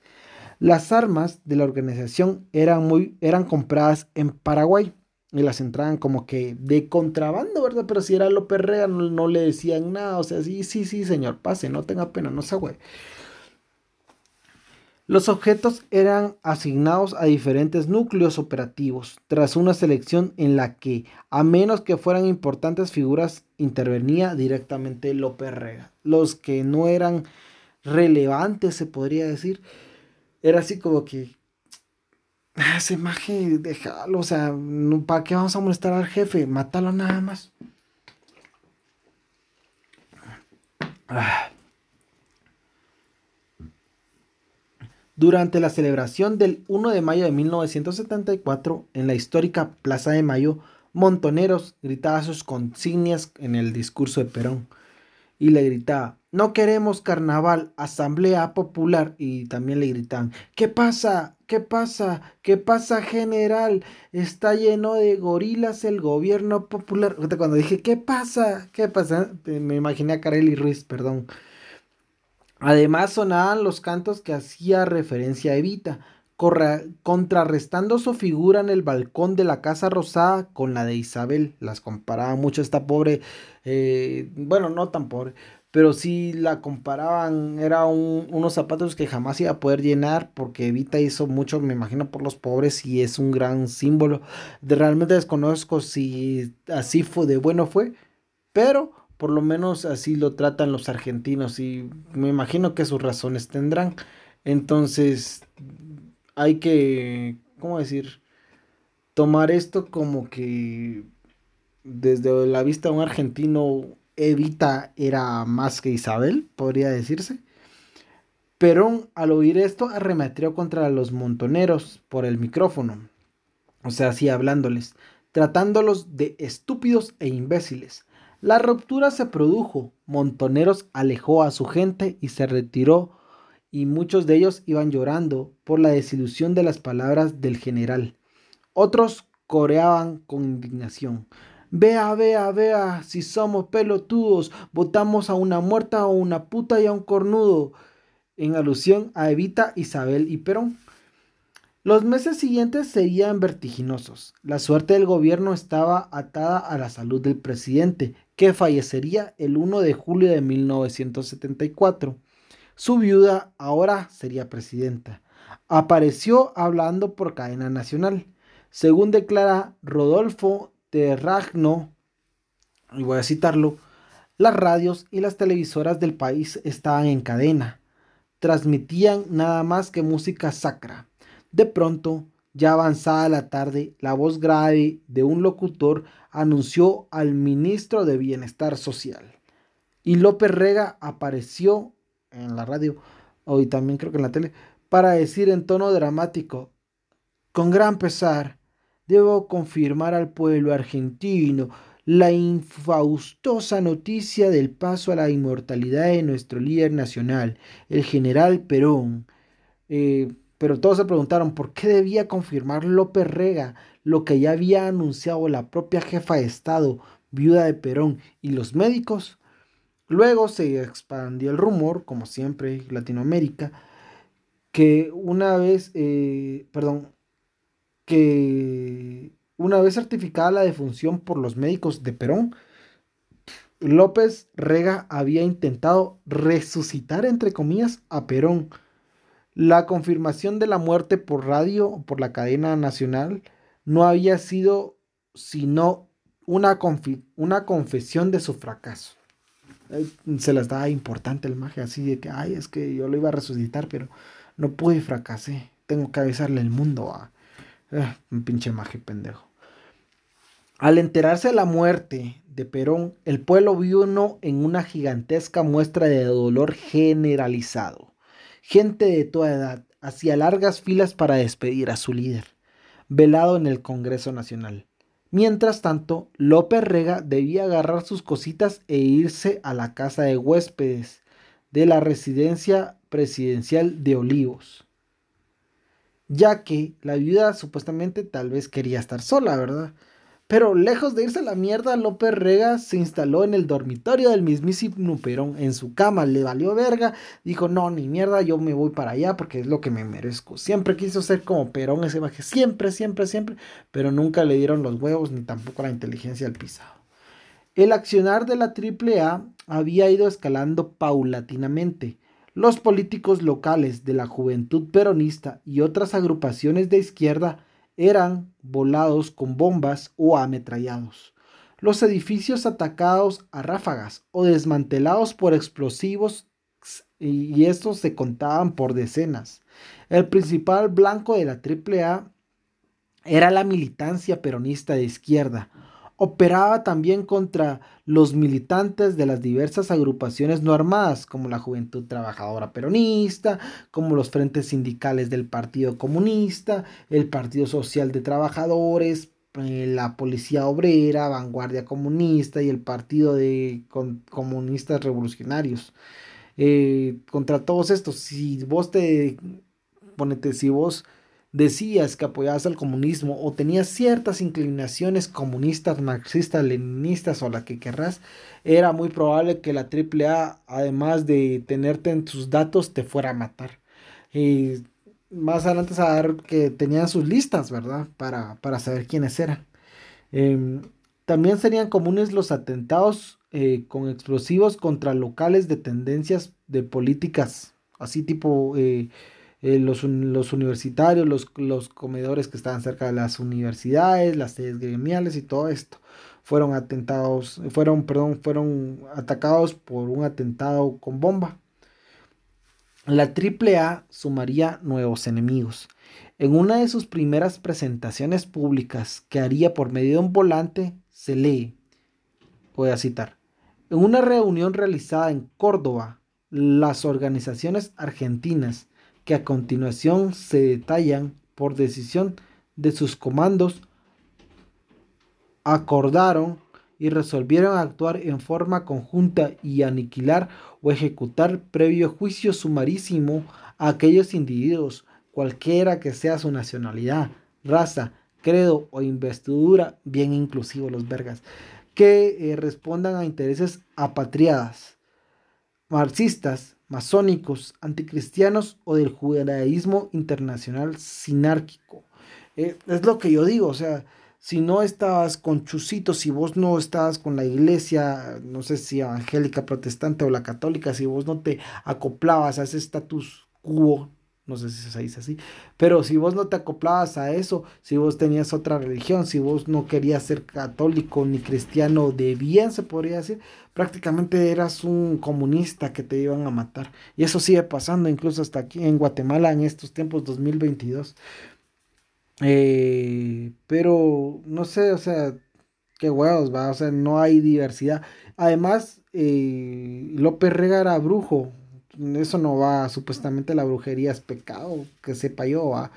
Las armas de la organización eran, muy, eran compradas en Paraguay y las entraban como que de contrabando, ¿verdad? Pero si era López Rega no, le decían nada, o sea, sí, sí, sí, señor, pase, no tenga pena, no se güey. Los objetos eran asignados a diferentes núcleos operativos tras una selección en la que, a menos que fueran importantes figuras, intervenía directamente López Rega. Los que no eran relevantes, se podría decir, era así como que, ah, esa imagen, déjalo, o sea, ¿para qué vamos a molestar al jefe? Mátalo nada más. Ah. Durante la celebración del 1 de mayo de 1974, en la histórica Plaza de Mayo, Montoneros gritaba sus consignias en el discurso de Perón y le gritaba, no queremos carnaval, asamblea popular. Y también le gritan, ¿qué pasa? ¿Qué pasa? ¿Qué pasa general? Está lleno de gorilas el gobierno popular. Cuando dije, ¿qué pasa? ¿Qué pasa? Me imaginé a Carely Ruiz, perdón. Además sonaban los cantos que hacía referencia a Evita, contrarrestando su figura en el balcón de la Casa Rosada con la de Isabel. Las comparaba mucho esta pobre, eh, bueno, no tan pobre, pero sí la comparaban, era unos zapatos que jamás iba a poder llenar porque Evita hizo mucho, me imagino, por los pobres y es un gran símbolo. De, realmente desconozco si así fue, de bueno fue, pero Por lo menos así lo tratan los argentinos y me imagino que sus razones tendrán. Entonces hay que, ¿cómo decir? Tomar esto como que desde la vista de un argentino, Evita era más que Isabel, podría decirse. Perón, al oír esto, arremetió contra los montoneros por el micrófono, o sea, así hablándoles, tratándolos de estúpidos e imbéciles. La ruptura se produjo, Montoneros alejó a su gente y se retiró, y muchos de ellos iban llorando por la desilusión de las palabras del general. Otros coreaban con indignación. Vea, vea, vea, si somos pelotudos, votamos a una muerta o una puta y a un cornudo, en alusión a Evita, Isabel y Perón. Los meses siguientes serían vertiginosos. La suerte del gobierno estaba atada a la salud del presidente, que fallecería el 1 de julio de 1974. Su viuda ahora sería presidenta. Apareció hablando por cadena nacional. Según declara Rodolfo Ragno, y voy a citarlo, las radios y las televisoras del país estaban en cadena. Transmitían nada más que música sacra. De pronto, ya avanzada la tarde, la voz grave de un locutor anunció al ministro de Bienestar Social. Y López Rega apareció en la radio, hoy también creo que en la tele, para decir en tono dramático, con gran pesar, debo confirmar al pueblo argentino la infaustosa noticia del paso a la inmortalidad de nuestro líder nacional, el general Perón. Eh, pero todos se preguntaron por qué debía confirmar López Rega lo que ya había anunciado la propia jefa de Estado, viuda de Perón, y los médicos. Luego se expandió el rumor, como siempre en Latinoamérica, que una vez, eh, perdón, que una vez certificada la defunción por los médicos de Perón, López Rega había intentado resucitar, entre comillas, a Perón. La confirmación de la muerte por radio, por la cadena nacional, no había sido sino una, una confesión de su fracaso. Se las daba importante el magia, así de que, ay, es que yo lo iba a resucitar, pero no pude y fracasé. Tengo que avisarle al mundo a, Ah, un pinche maje pendejo. Al enterarse de la muerte de Perón, el pueblo vino en una gigantesca muestra de dolor generalizado. Gente de toda edad hacía largas filas para despedir a su líder, velado en el Congreso Nacional. Mientras tanto, López Rega debía agarrar sus cositas e irse a la casa de huéspedes de la residencia presidencial de Olivos ya que la viuda supuestamente tal vez quería estar sola, ¿verdad? Pero lejos de irse a la mierda, López Rega se instaló en el dormitorio del mismísimo Perón, en su cama, le valió verga, dijo, no, ni mierda, yo me voy para allá porque es lo que me merezco. Siempre quiso ser como Perón ese baje, siempre, siempre, siempre, pero nunca le dieron los huevos ni tampoco la inteligencia al pisado. El accionar de la AAA había ido escalando paulatinamente los políticos locales de la juventud peronista y otras agrupaciones de izquierda eran volados con bombas o ametrallados. Los edificios atacados a ráfagas o desmantelados por explosivos y estos se contaban por decenas. El principal blanco de la AAA era la militancia peronista de izquierda, operaba también contra los militantes de las diversas agrupaciones no armadas, como la Juventud Trabajadora Peronista, como los frentes sindicales del Partido Comunista, el Partido Social de Trabajadores, eh, la Policía Obrera, Vanguardia Comunista y el Partido de Comunistas Revolucionarios. Eh, contra todos estos, si vos te, ponete, si vos decías que apoyabas al comunismo o tenías ciertas inclinaciones comunistas, marxistas, leninistas o la que querrás, era muy probable que la AAA, además de tenerte en sus datos, te fuera a matar. Y más adelante saber que tenían sus listas, ¿verdad? Para, para saber quiénes eran. Em, también serían comunes los atentados eh, con explosivos contra locales de tendencias de políticas, así tipo... Eh, eh, los, universitarios, los, los, comedores que estaban cerca de las universidades, las sedes gremiales y todo esto. fueron atentados, fueron, perdón, fueron atacados por un atentado con bomba. La AAA sumaría nuevos enemigos. En una de sus primeras presentaciones públicas que haría por medio de un volante, se lee, voy a citar, en una reunión realizada en Córdoba, las organizaciones argentinas que a continuación se detallan por decisión de sus comandos acordaron y resolvieron actuar en forma conjunta y aniquilar o ejecutar previo juicio sumarísimo a aquellos individuos, cualquiera que sea su nacionalidad, raza, credo o investidura, bien inclusivo los vergas, que eh, respondan a intereses apatriadas, marxistas, masónicos, anticristianos o del judaísmo internacional sinárquico. Eh, es lo que yo digo, o sea, si no estabas con Chusito, si vos no estabas con la iglesia, no sé si evangélica, protestante o la católica, si vos no te acoplabas a ese status quo, no sé si se dice así, pero si vos no te acoplabas a eso, si vos tenías otra religión, si vos no querías ser católico ni cristiano de bien, se podría decir, prácticamente eras un comunista que te iban a matar. Y eso sigue pasando incluso hasta aquí en Guatemala en estos tiempos 2022. Eh, pero no sé, o sea, qué huevos, va, o sea, no hay diversidad. Además, eh, López Rega era brujo, eso no va, supuestamente la brujería es pecado, que sepa yo, va.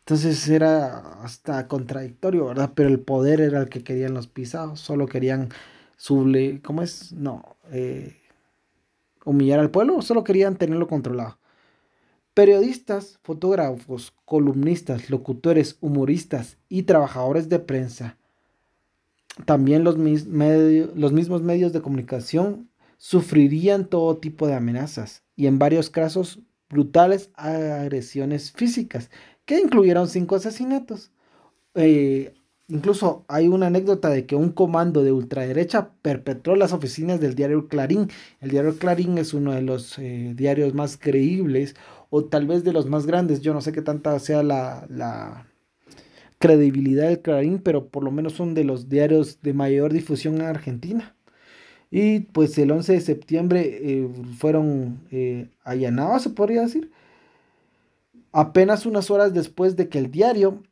Entonces era hasta contradictorio, ¿verdad? Pero el poder era el que querían los pisados, solo querían suble, ¿cómo es? No, eh, humillar al pueblo, solo querían tenerlo controlado. Periodistas, fotógrafos, columnistas, locutores, humoristas y trabajadores de prensa. También los, los mismos medios de comunicación sufrirían todo tipo de amenazas y en varios casos brutales agresiones físicas, que incluyeron cinco asesinatos. Eh, incluso hay una anécdota de que un comando de ultraderecha perpetró las oficinas del diario Clarín. El diario Clarín es uno de los eh, diarios más creíbles o tal vez de los más grandes. Yo no sé qué tanta sea la, la credibilidad del Clarín, pero por lo menos son de los diarios de mayor difusión en Argentina. Y pues el 11 de septiembre eh, fueron eh, allanados, se podría decir. Apenas unas horas después de que el diario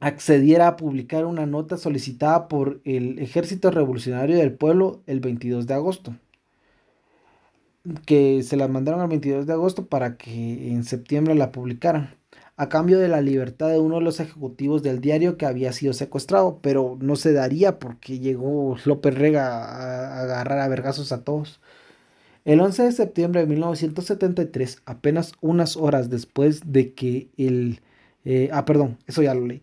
accediera a publicar una nota solicitada por el Ejército Revolucionario del Pueblo el 22 de agosto que se la mandaron el 22 de agosto para que en septiembre la publicaran, a cambio de la libertad de uno de los ejecutivos del diario que había sido secuestrado, pero no se daría porque llegó López Rega a agarrar a vergazos a todos. El 11 de septiembre de 1973, apenas unas horas después de que el... Eh, ah, perdón, eso ya lo leí.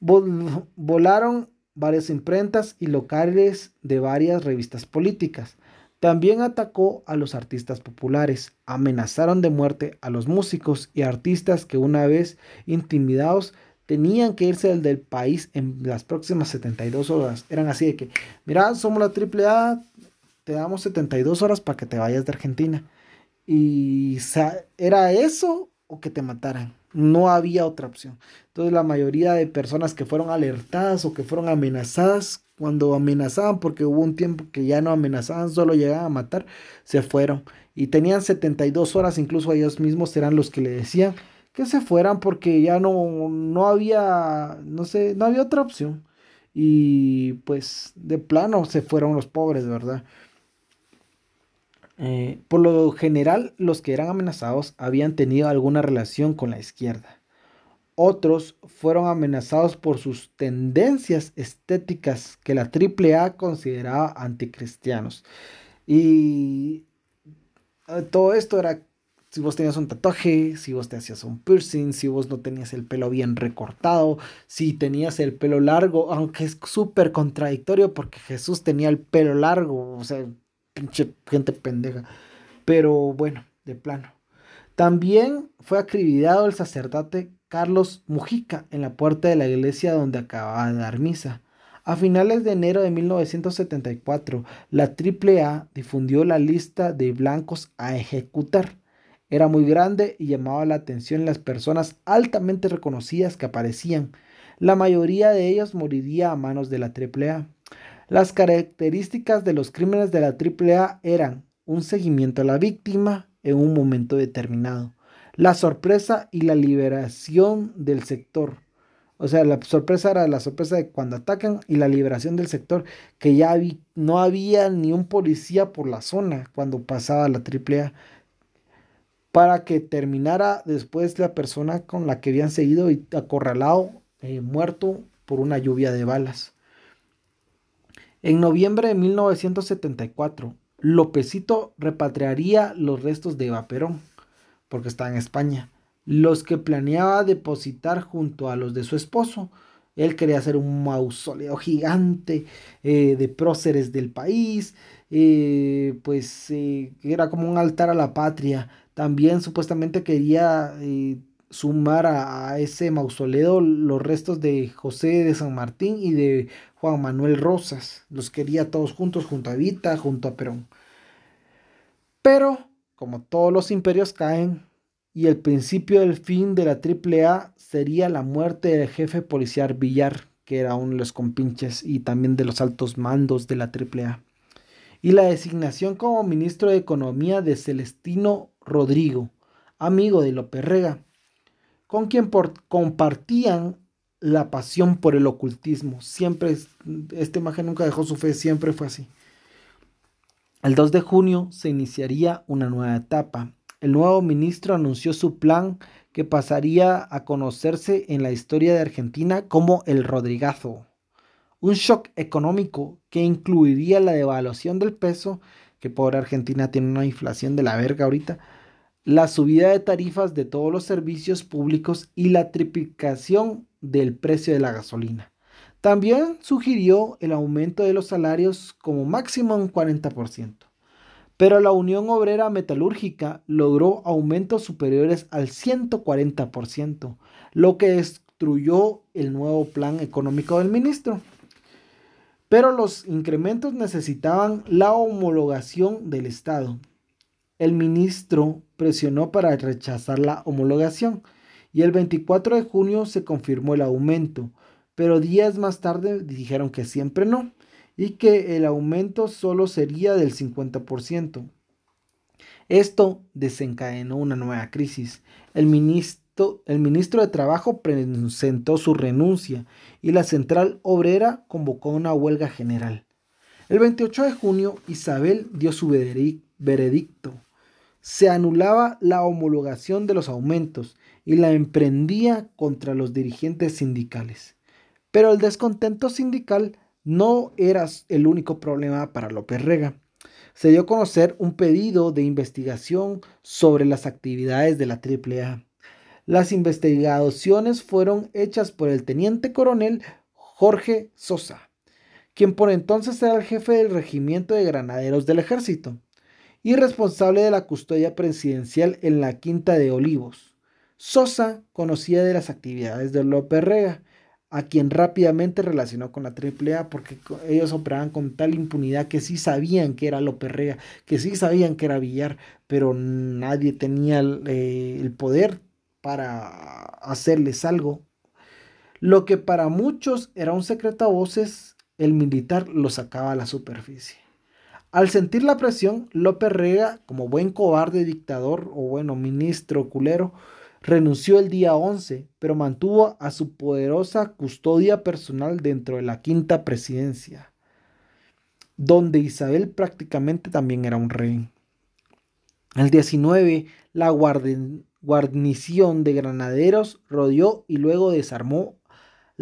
volaron varias imprentas y locales de varias revistas políticas. También atacó a los artistas populares, amenazaron de muerte a los músicos y artistas que una vez intimidados tenían que irse del, país en las próximas 72 horas. Eran así de que, mira, somos la AAA, te damos 72 horas para que te vayas de Argentina. Y era eso o que te mataran. No había otra opción. Entonces la mayoría de personas que fueron alertadas o que fueron amenazadas cuando amenazaban, porque hubo un tiempo que ya no amenazaban, solo llegaban a matar, se fueron. Y tenían 72 horas, incluso ellos mismos eran los que le decían que se fueran porque ya no, no había, no sé, no había otra opción. Y pues de plano se fueron los pobres, ¿verdad? Eh, por lo general, los que eran amenazados habían tenido alguna relación con la izquierda. Otros fueron amenazados por sus tendencias estéticas que la AAA consideraba anticristianos. Y eh, todo esto era si vos tenías un tatuaje, si vos te hacías un piercing, si vos no tenías el pelo bien recortado, si tenías el pelo largo, aunque es súper contradictorio porque Jesús tenía el pelo largo, o sea, pinche gente pendeja. Pero bueno, de plano. También fue acribillado el sacerdote Carlos Mujica en la puerta de la iglesia donde acababa de dar misa. A finales de enero de 1974, la AAA difundió la lista de blancos a ejecutar. Era muy grande y llamaba la atención las personas altamente reconocidas que aparecían. La mayoría de ellos moriría a manos de la AAA. Las características de los crímenes de la AAA eran un seguimiento a la víctima en un momento determinado, la sorpresa y la liberación del sector. O sea, la sorpresa era la sorpresa de cuando atacan y la liberación del sector, que ya no había ni un policía por la zona cuando pasaba la AAA, para que terminara después la persona con la que habían seguido y acorralado, eh, muerto por una lluvia de balas. En noviembre de 1974, Lopecito repatriaría los restos de Vaperón, porque está en España, los que planeaba depositar junto a los de su esposo. Él quería hacer un mausoleo gigante eh, de próceres del país, eh, pues eh, era como un altar a la patria. También supuestamente quería sumar a, ese mausoleo los restos de José de San Martín y de Juan Manuel Rosas. Los quería todos juntos, junto a Evita, junto a Perón. Pero, como todos los imperios caen, y el principio del fin de la AAA sería la muerte del jefe policial Villar, que era uno de los compinches y también de los altos mandos de la AAA. Y la designación como ministro de Economía de Celestino Rodrigo, amigo de López Rega, con quien compartían la pasión por el ocultismo. Siempre, esta imagen nunca dejó su fe, siempre fue así. El 2 de junio se iniciaría una nueva etapa. El nuevo ministro anunció su plan que pasaría a conocerse en la historia de Argentina como el Rodrigazo. Un shock económico que incluiría la devaluación del peso, que por Argentina tiene una inflación de la verga ahorita, la subida de tarifas de todos los servicios públicos y la triplicación del precio de la gasolina. También sugirió el aumento de los salarios como máximo un 40%. Pero la Unión Obrera Metalúrgica logró aumentos superiores al 140%, lo que destruyó el nuevo plan económico del ministro. Pero los incrementos necesitaban la homologación del Estado. El ministro presionó para rechazar la homologación y el 24 de junio se confirmó el aumento, pero días más tarde dijeron que siempre no y que el aumento solo sería del 50%. Esto desencadenó una nueva crisis. El ministro, el ministro de Trabajo presentó su renuncia y la Central Obrera convocó una huelga general. El 28 de junio Isabel dio su veredicto se anulaba la homologación de los aumentos y la emprendía contra los dirigentes sindicales. Pero el descontento sindical no era el único problema para López Rega. Se dio a conocer un pedido de investigación sobre las actividades de la AAA. Las investigaciones fueron hechas por el teniente coronel Jorge Sosa, quien por entonces era el jefe del regimiento de granaderos del ejército y responsable de la custodia presidencial en la Quinta de Olivos. Sosa conocía de las actividades de López Rega, a quien rápidamente relacionó con la AAA porque ellos operaban con tal impunidad que sí sabían que era López Rega, que sí sabían que era Villar, pero nadie tenía el, eh, el poder para hacerles algo. Lo que para muchos era un secreto a voces, el militar lo sacaba a la superficie. Al sentir la presión, López Rega, como buen cobarde dictador o bueno ministro culero, renunció el día 11, pero mantuvo a su poderosa custodia personal dentro de la quinta presidencia, donde Isabel prácticamente también era un rey. El 19, la guarnición de granaderos rodeó y luego desarmó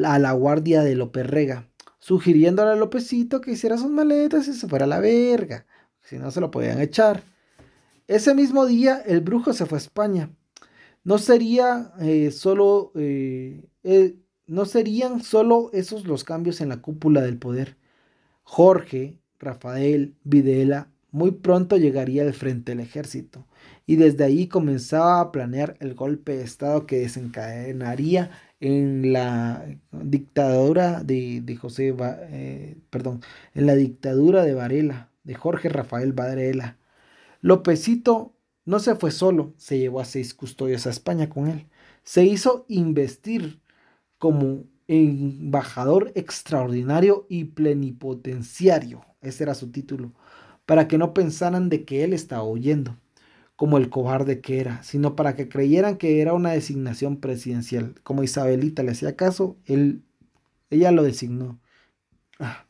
a la guardia de López Rega sugiriéndole a Lópezito que hiciera sus maletas y se fuera a la verga, si no se lo podían echar. Ese mismo día el brujo se fue a España. No sería eh, solo eh, eh, no serían solo esos los cambios en la cúpula del poder. Jorge, Rafael, Videla muy pronto llegaría al frente del ejército y desde ahí comenzaba a planear el golpe de estado que desencadenaría en la dictadura de, José, eh, perdón, en la dictadura de Varela, de Jorge Rafael Varela. Lópezito no se fue solo, se llevó a seis custodios a España con él. Se hizo investir como embajador extraordinario y plenipotenciario, ese era su título, para que no pensaran de que él estaba huyendo, como el cobarde que era, sino para que creyeran que era una designación presidencial. Como Isabelita le hacía caso, él, ella lo designó. Ah,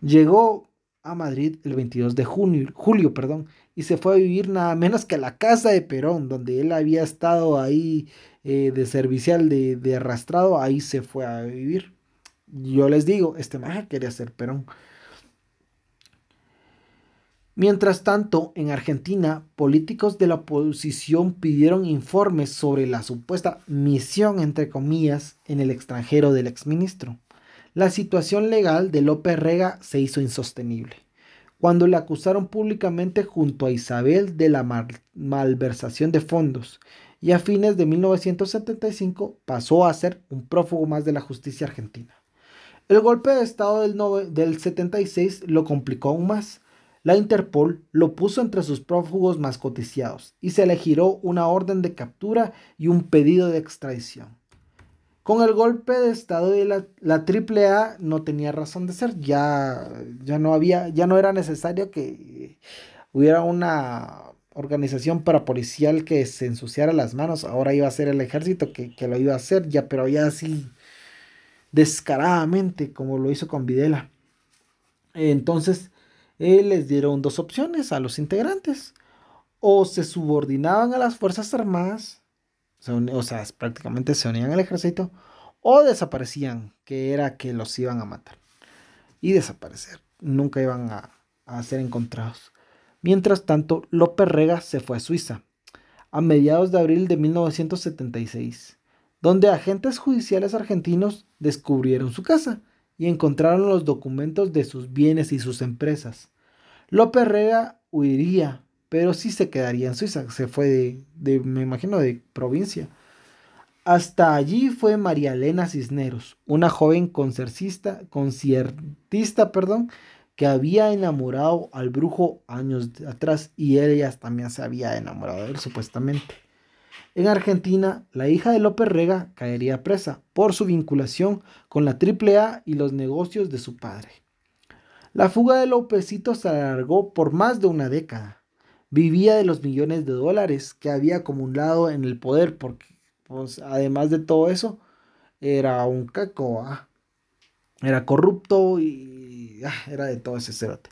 llegó a Madrid el 22 de junio, julio perdón, y se fue a vivir nada menos que a la casa de Perón, donde él había estado ahí eh, de servicial, de, arrastrado, ahí se fue a vivir. Yo les digo, este maje quería ser Perón. Mientras tanto, en Argentina, políticos de la oposición pidieron informes sobre la supuesta misión, entre comillas, en el extranjero del exministro. La situación legal de López Rega se hizo insostenible. Cuando le acusaron públicamente junto a Isabel de la malversación de fondos y a fines de 1975 pasó a ser un prófugo más de la justicia argentina. El golpe de Estado del, del 76 lo complicó aún más la Interpol lo puso entre sus prófugos más coticiados y se le giró una orden de captura y un pedido de extradición. Con el golpe de estado de la, la AAA no tenía razón de ser, ya, ya no había, ya no era necesario que hubiera una organización parapolicial que se ensuciara las manos, ahora iba a ser el ejército que, que lo iba a hacer, ya, pero ya así descaradamente como lo hizo con Videla. Entonces, les dieron dos opciones a los integrantes. O se subordinaban a las Fuerzas Armadas, o sea, prácticamente se unían al ejército, o desaparecían, que era que los iban a matar. Y desaparecer. Nunca iban a, a ser encontrados. Mientras tanto, López Rega se fue a Suiza, a mediados de abril de 1976, donde agentes judiciales argentinos descubrieron su casa y encontraron los documentos de sus bienes y sus empresas. López Rega huiría, pero sí se quedaría en Suiza, se fue de, me imagino, de provincia. Hasta allí fue María Elena Cisneros, una joven conciertista, perdón, que había enamorado al brujo años atrás y ella también se había enamorado de él supuestamente. En Argentina, la hija de López Rega caería presa por su vinculación con la AAA y los negocios de su padre. La fuga de Lópezito se alargó por más de una década. Vivía de los millones de dólares que había acumulado en el poder, porque pues, además de todo eso, era un caco, era corrupto y ah, era de todo ese cerote.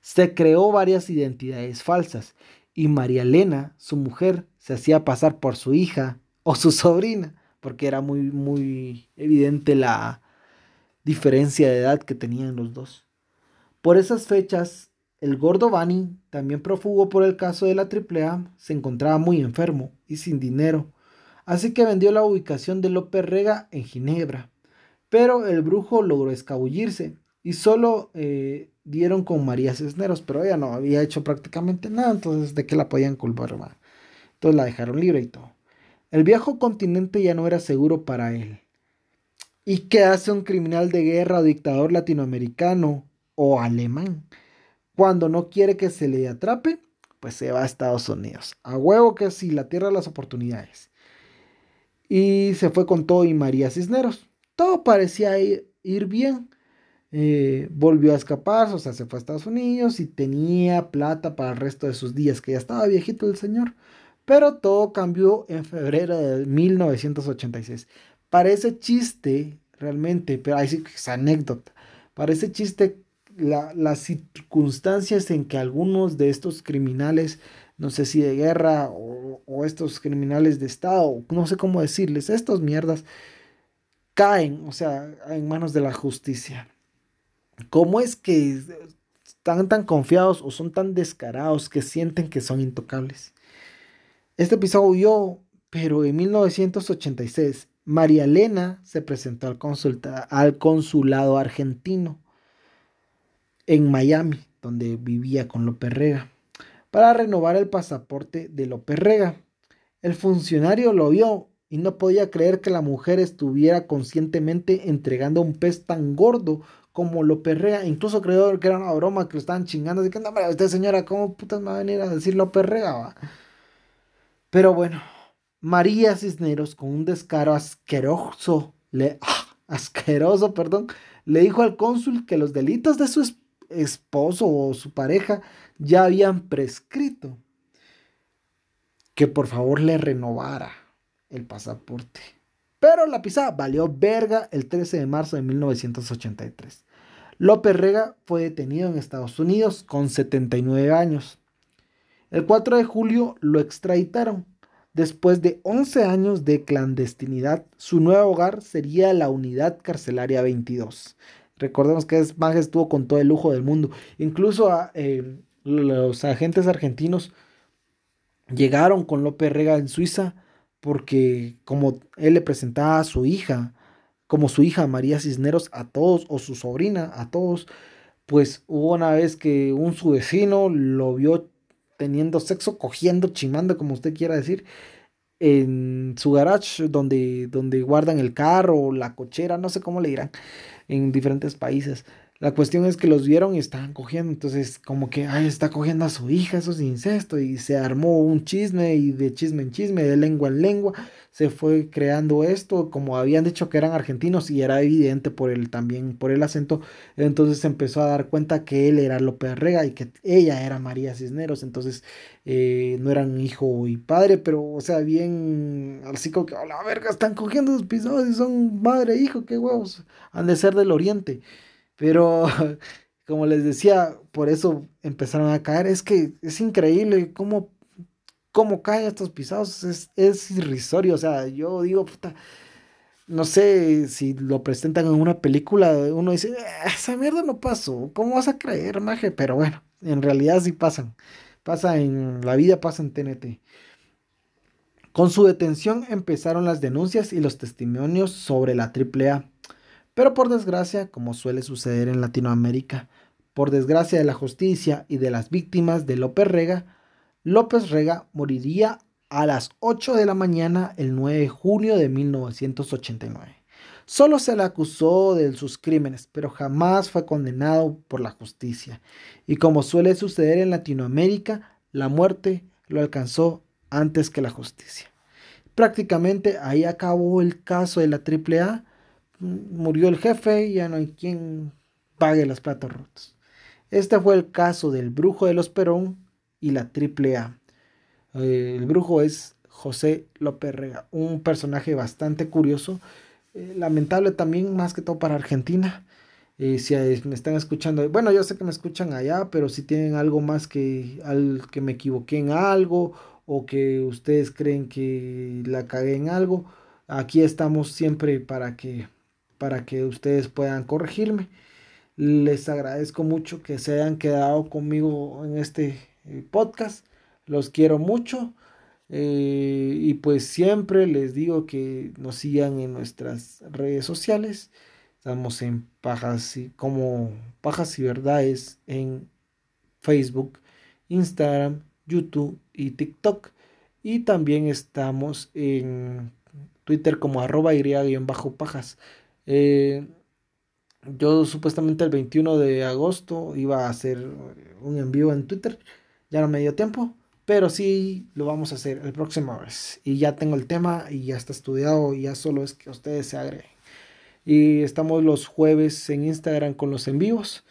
Se creó varias identidades falsas y María Elena, su mujer, se hacía pasar por su hija o su sobrina, porque era muy, muy evidente la diferencia de edad que tenían los dos. Por esas fechas, el gordo Bani, también prófugo por el caso de la AAA, se encontraba muy enfermo y sin dinero, así que vendió la ubicación de López Rega en Ginebra. Pero el brujo logró escabullirse y solo eh, dieron con María Cisneros, pero ella no había hecho prácticamente nada, entonces de qué la podían culpar, Entonces la dejaron libre y todo. El viejo continente ya no era seguro para él. ¿Y qué hace un criminal de guerra o dictador latinoamericano o alemán. Cuando no quiere que se le atrape, pues se va a Estados Unidos. A huevo que sí, la tierra de las oportunidades. Y se fue con todo y María Cisneros. Todo parecía ir bien. Eh, volvió a escapar, o sea, se fue a Estados Unidos y tenía plata para el resto de sus días, que ya estaba viejito el señor. Pero todo cambió en febrero de 1986. Parece chiste, realmente, pero ahí sí es anécdota. Parece chiste las circunstancias en que algunos de estos criminales, no sé si de guerra o, o, estos criminales de Estado, no sé cómo decirles, estos mierdas, caen, o sea, en manos de la justicia. ¿Cómo es que están tan confiados o son tan descarados que sienten que son intocables? Este episodio huyó, pero en 1986 María Elena se presentó al, al consulado argentino en Miami, donde vivía con López Rega, para renovar el pasaporte de López Rega. El funcionario lo vio y no podía creer que la mujer estuviera conscientemente entregando un pez tan gordo como López Rega. Incluso creyó que era una broma que lo estaban chingando. De que, no, usted señora, ¿cómo putas me va a venir a decir López Rega? Pero bueno, María Cisneros, con un descaro asqueroso, le, ah, asqueroso, perdón, le dijo al cónsul que los delitos de su esposo o su pareja ya habían prescrito. Que por favor le renovara el pasaporte. Pero la pisada valió verga el 13 de marzo de 1983. López Rega fue detenido en Estados Unidos con 79 años. El 4 de julio lo extraditaron. Después de 11 años de clandestinidad, su nuevo hogar sería la unidad carcelaria 22. Recordemos que es estuvo con todo el lujo del mundo. Incluso eh, los agentes argentinos llegaron con López Rega en Suiza porque como él le presentaba a su hija, como su hija María Cisneros a todos, o su sobrina a todos, pues hubo una vez que un su vecino lo vio teniendo sexo, cogiendo, chimando, como usted quiera decir, en su garage donde, donde guardan el carro, la cochera, no sé cómo le dirán, en diferentes países. La cuestión es que los vieron y estaban cogiendo, entonces como que, ay, está cogiendo a su hija, eso es incesto, y se armó un chisme y de chisme en chisme, de lengua en lengua, se fue creando esto, como habían dicho que eran argentinos y era evidente por el también, por el acento, entonces se empezó a dar cuenta que él era López Rega y que ella era María Cisneros, entonces eh, no eran hijo y padre, pero o sea, bien, así como que, a la verga, están cogiendo sus pisados y son madre e hijo, qué huevos, han de ser del oriente. Pero, como les decía, por eso empezaron a caer. Es que es increíble cómo, cómo caen estos pisados. Es, es irrisorio. O sea, yo digo, puta, no sé si lo presentan en una película. Uno dice, ah, esa mierda no pasó. ¿Cómo vas a creer, maje? Pero bueno, en realidad sí pasan. Pasa en la vida, pasa en TNT. Con su detención empezaron las denuncias y los testimonios sobre la AAA. Pero por desgracia, como suele suceder en Latinoamérica, por desgracia de la justicia y de las víctimas de López Rega, López Rega moriría a las 8 de la mañana el 9 de junio de 1989. Solo se le acusó de sus crímenes, pero jamás fue condenado por la justicia. Y como suele suceder en Latinoamérica, la muerte lo alcanzó antes que la justicia. Prácticamente ahí acabó el caso de la AAA murió el jefe y ya no hay quien pague los platos rotos. Este fue el caso del brujo de los Perón y la triple A. Eh, el brujo es José López Rega, un personaje bastante curioso, eh, lamentable también más que todo para Argentina. Eh, si me están escuchando, bueno, yo sé que me escuchan allá, pero si tienen algo más que, al, que me equivoqué en algo o que ustedes creen que la cagué en algo, aquí estamos siempre para que para que ustedes puedan corregirme. Les agradezco mucho que se hayan quedado conmigo en este eh, podcast. Los quiero mucho. Eh, y pues siempre les digo que nos sigan en nuestras redes sociales. Estamos en Pajas y como Pajas y Verdades en Facebook, Instagram, YouTube y TikTok. Y también estamos en Twitter como arroba y-pajas. Eh, yo supuestamente el 21 de agosto iba a hacer un envío en Twitter. Ya no me dio tiempo. Pero sí lo vamos a hacer el próximo vez. Y ya tengo el tema y ya está estudiado. Y ya solo es que ustedes se agreguen. Y estamos los jueves en Instagram con los envíos.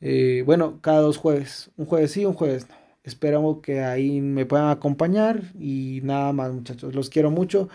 Eh, bueno, cada dos jueves. Un jueves sí, un jueves no. Esperamos que ahí me puedan acompañar. Y nada más muchachos. Los quiero mucho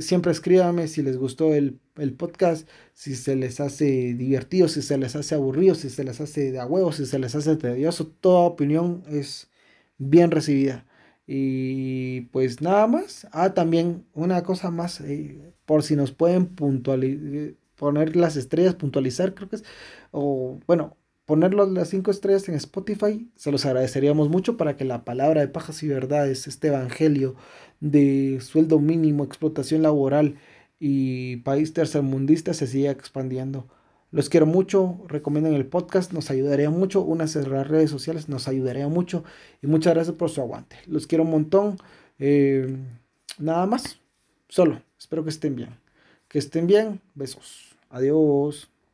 siempre escríbame si les gustó el, podcast, si se les hace divertido, si se les hace aburrido, si se les hace de huevo, si se les hace tedioso. Toda opinión es bien recibida. Y pues nada más. Ah, también una cosa más, eh, por si nos pueden puntualizar, poner las estrellas, puntualizar, creo que es. O bueno, ponerlos las cinco estrellas en Spotify, se los agradeceríamos mucho para que la palabra de pajas y verdades, este evangelio de sueldo mínimo, explotación laboral y país tercermundista se siga expandiendo. Los quiero mucho, recomienden el podcast, nos ayudaría mucho, unas en las redes sociales nos ayudaría mucho y muchas gracias por su aguante. Los quiero un montón. Eh, nada más, solo, espero que estén bien. Que estén bien, besos. Adiós.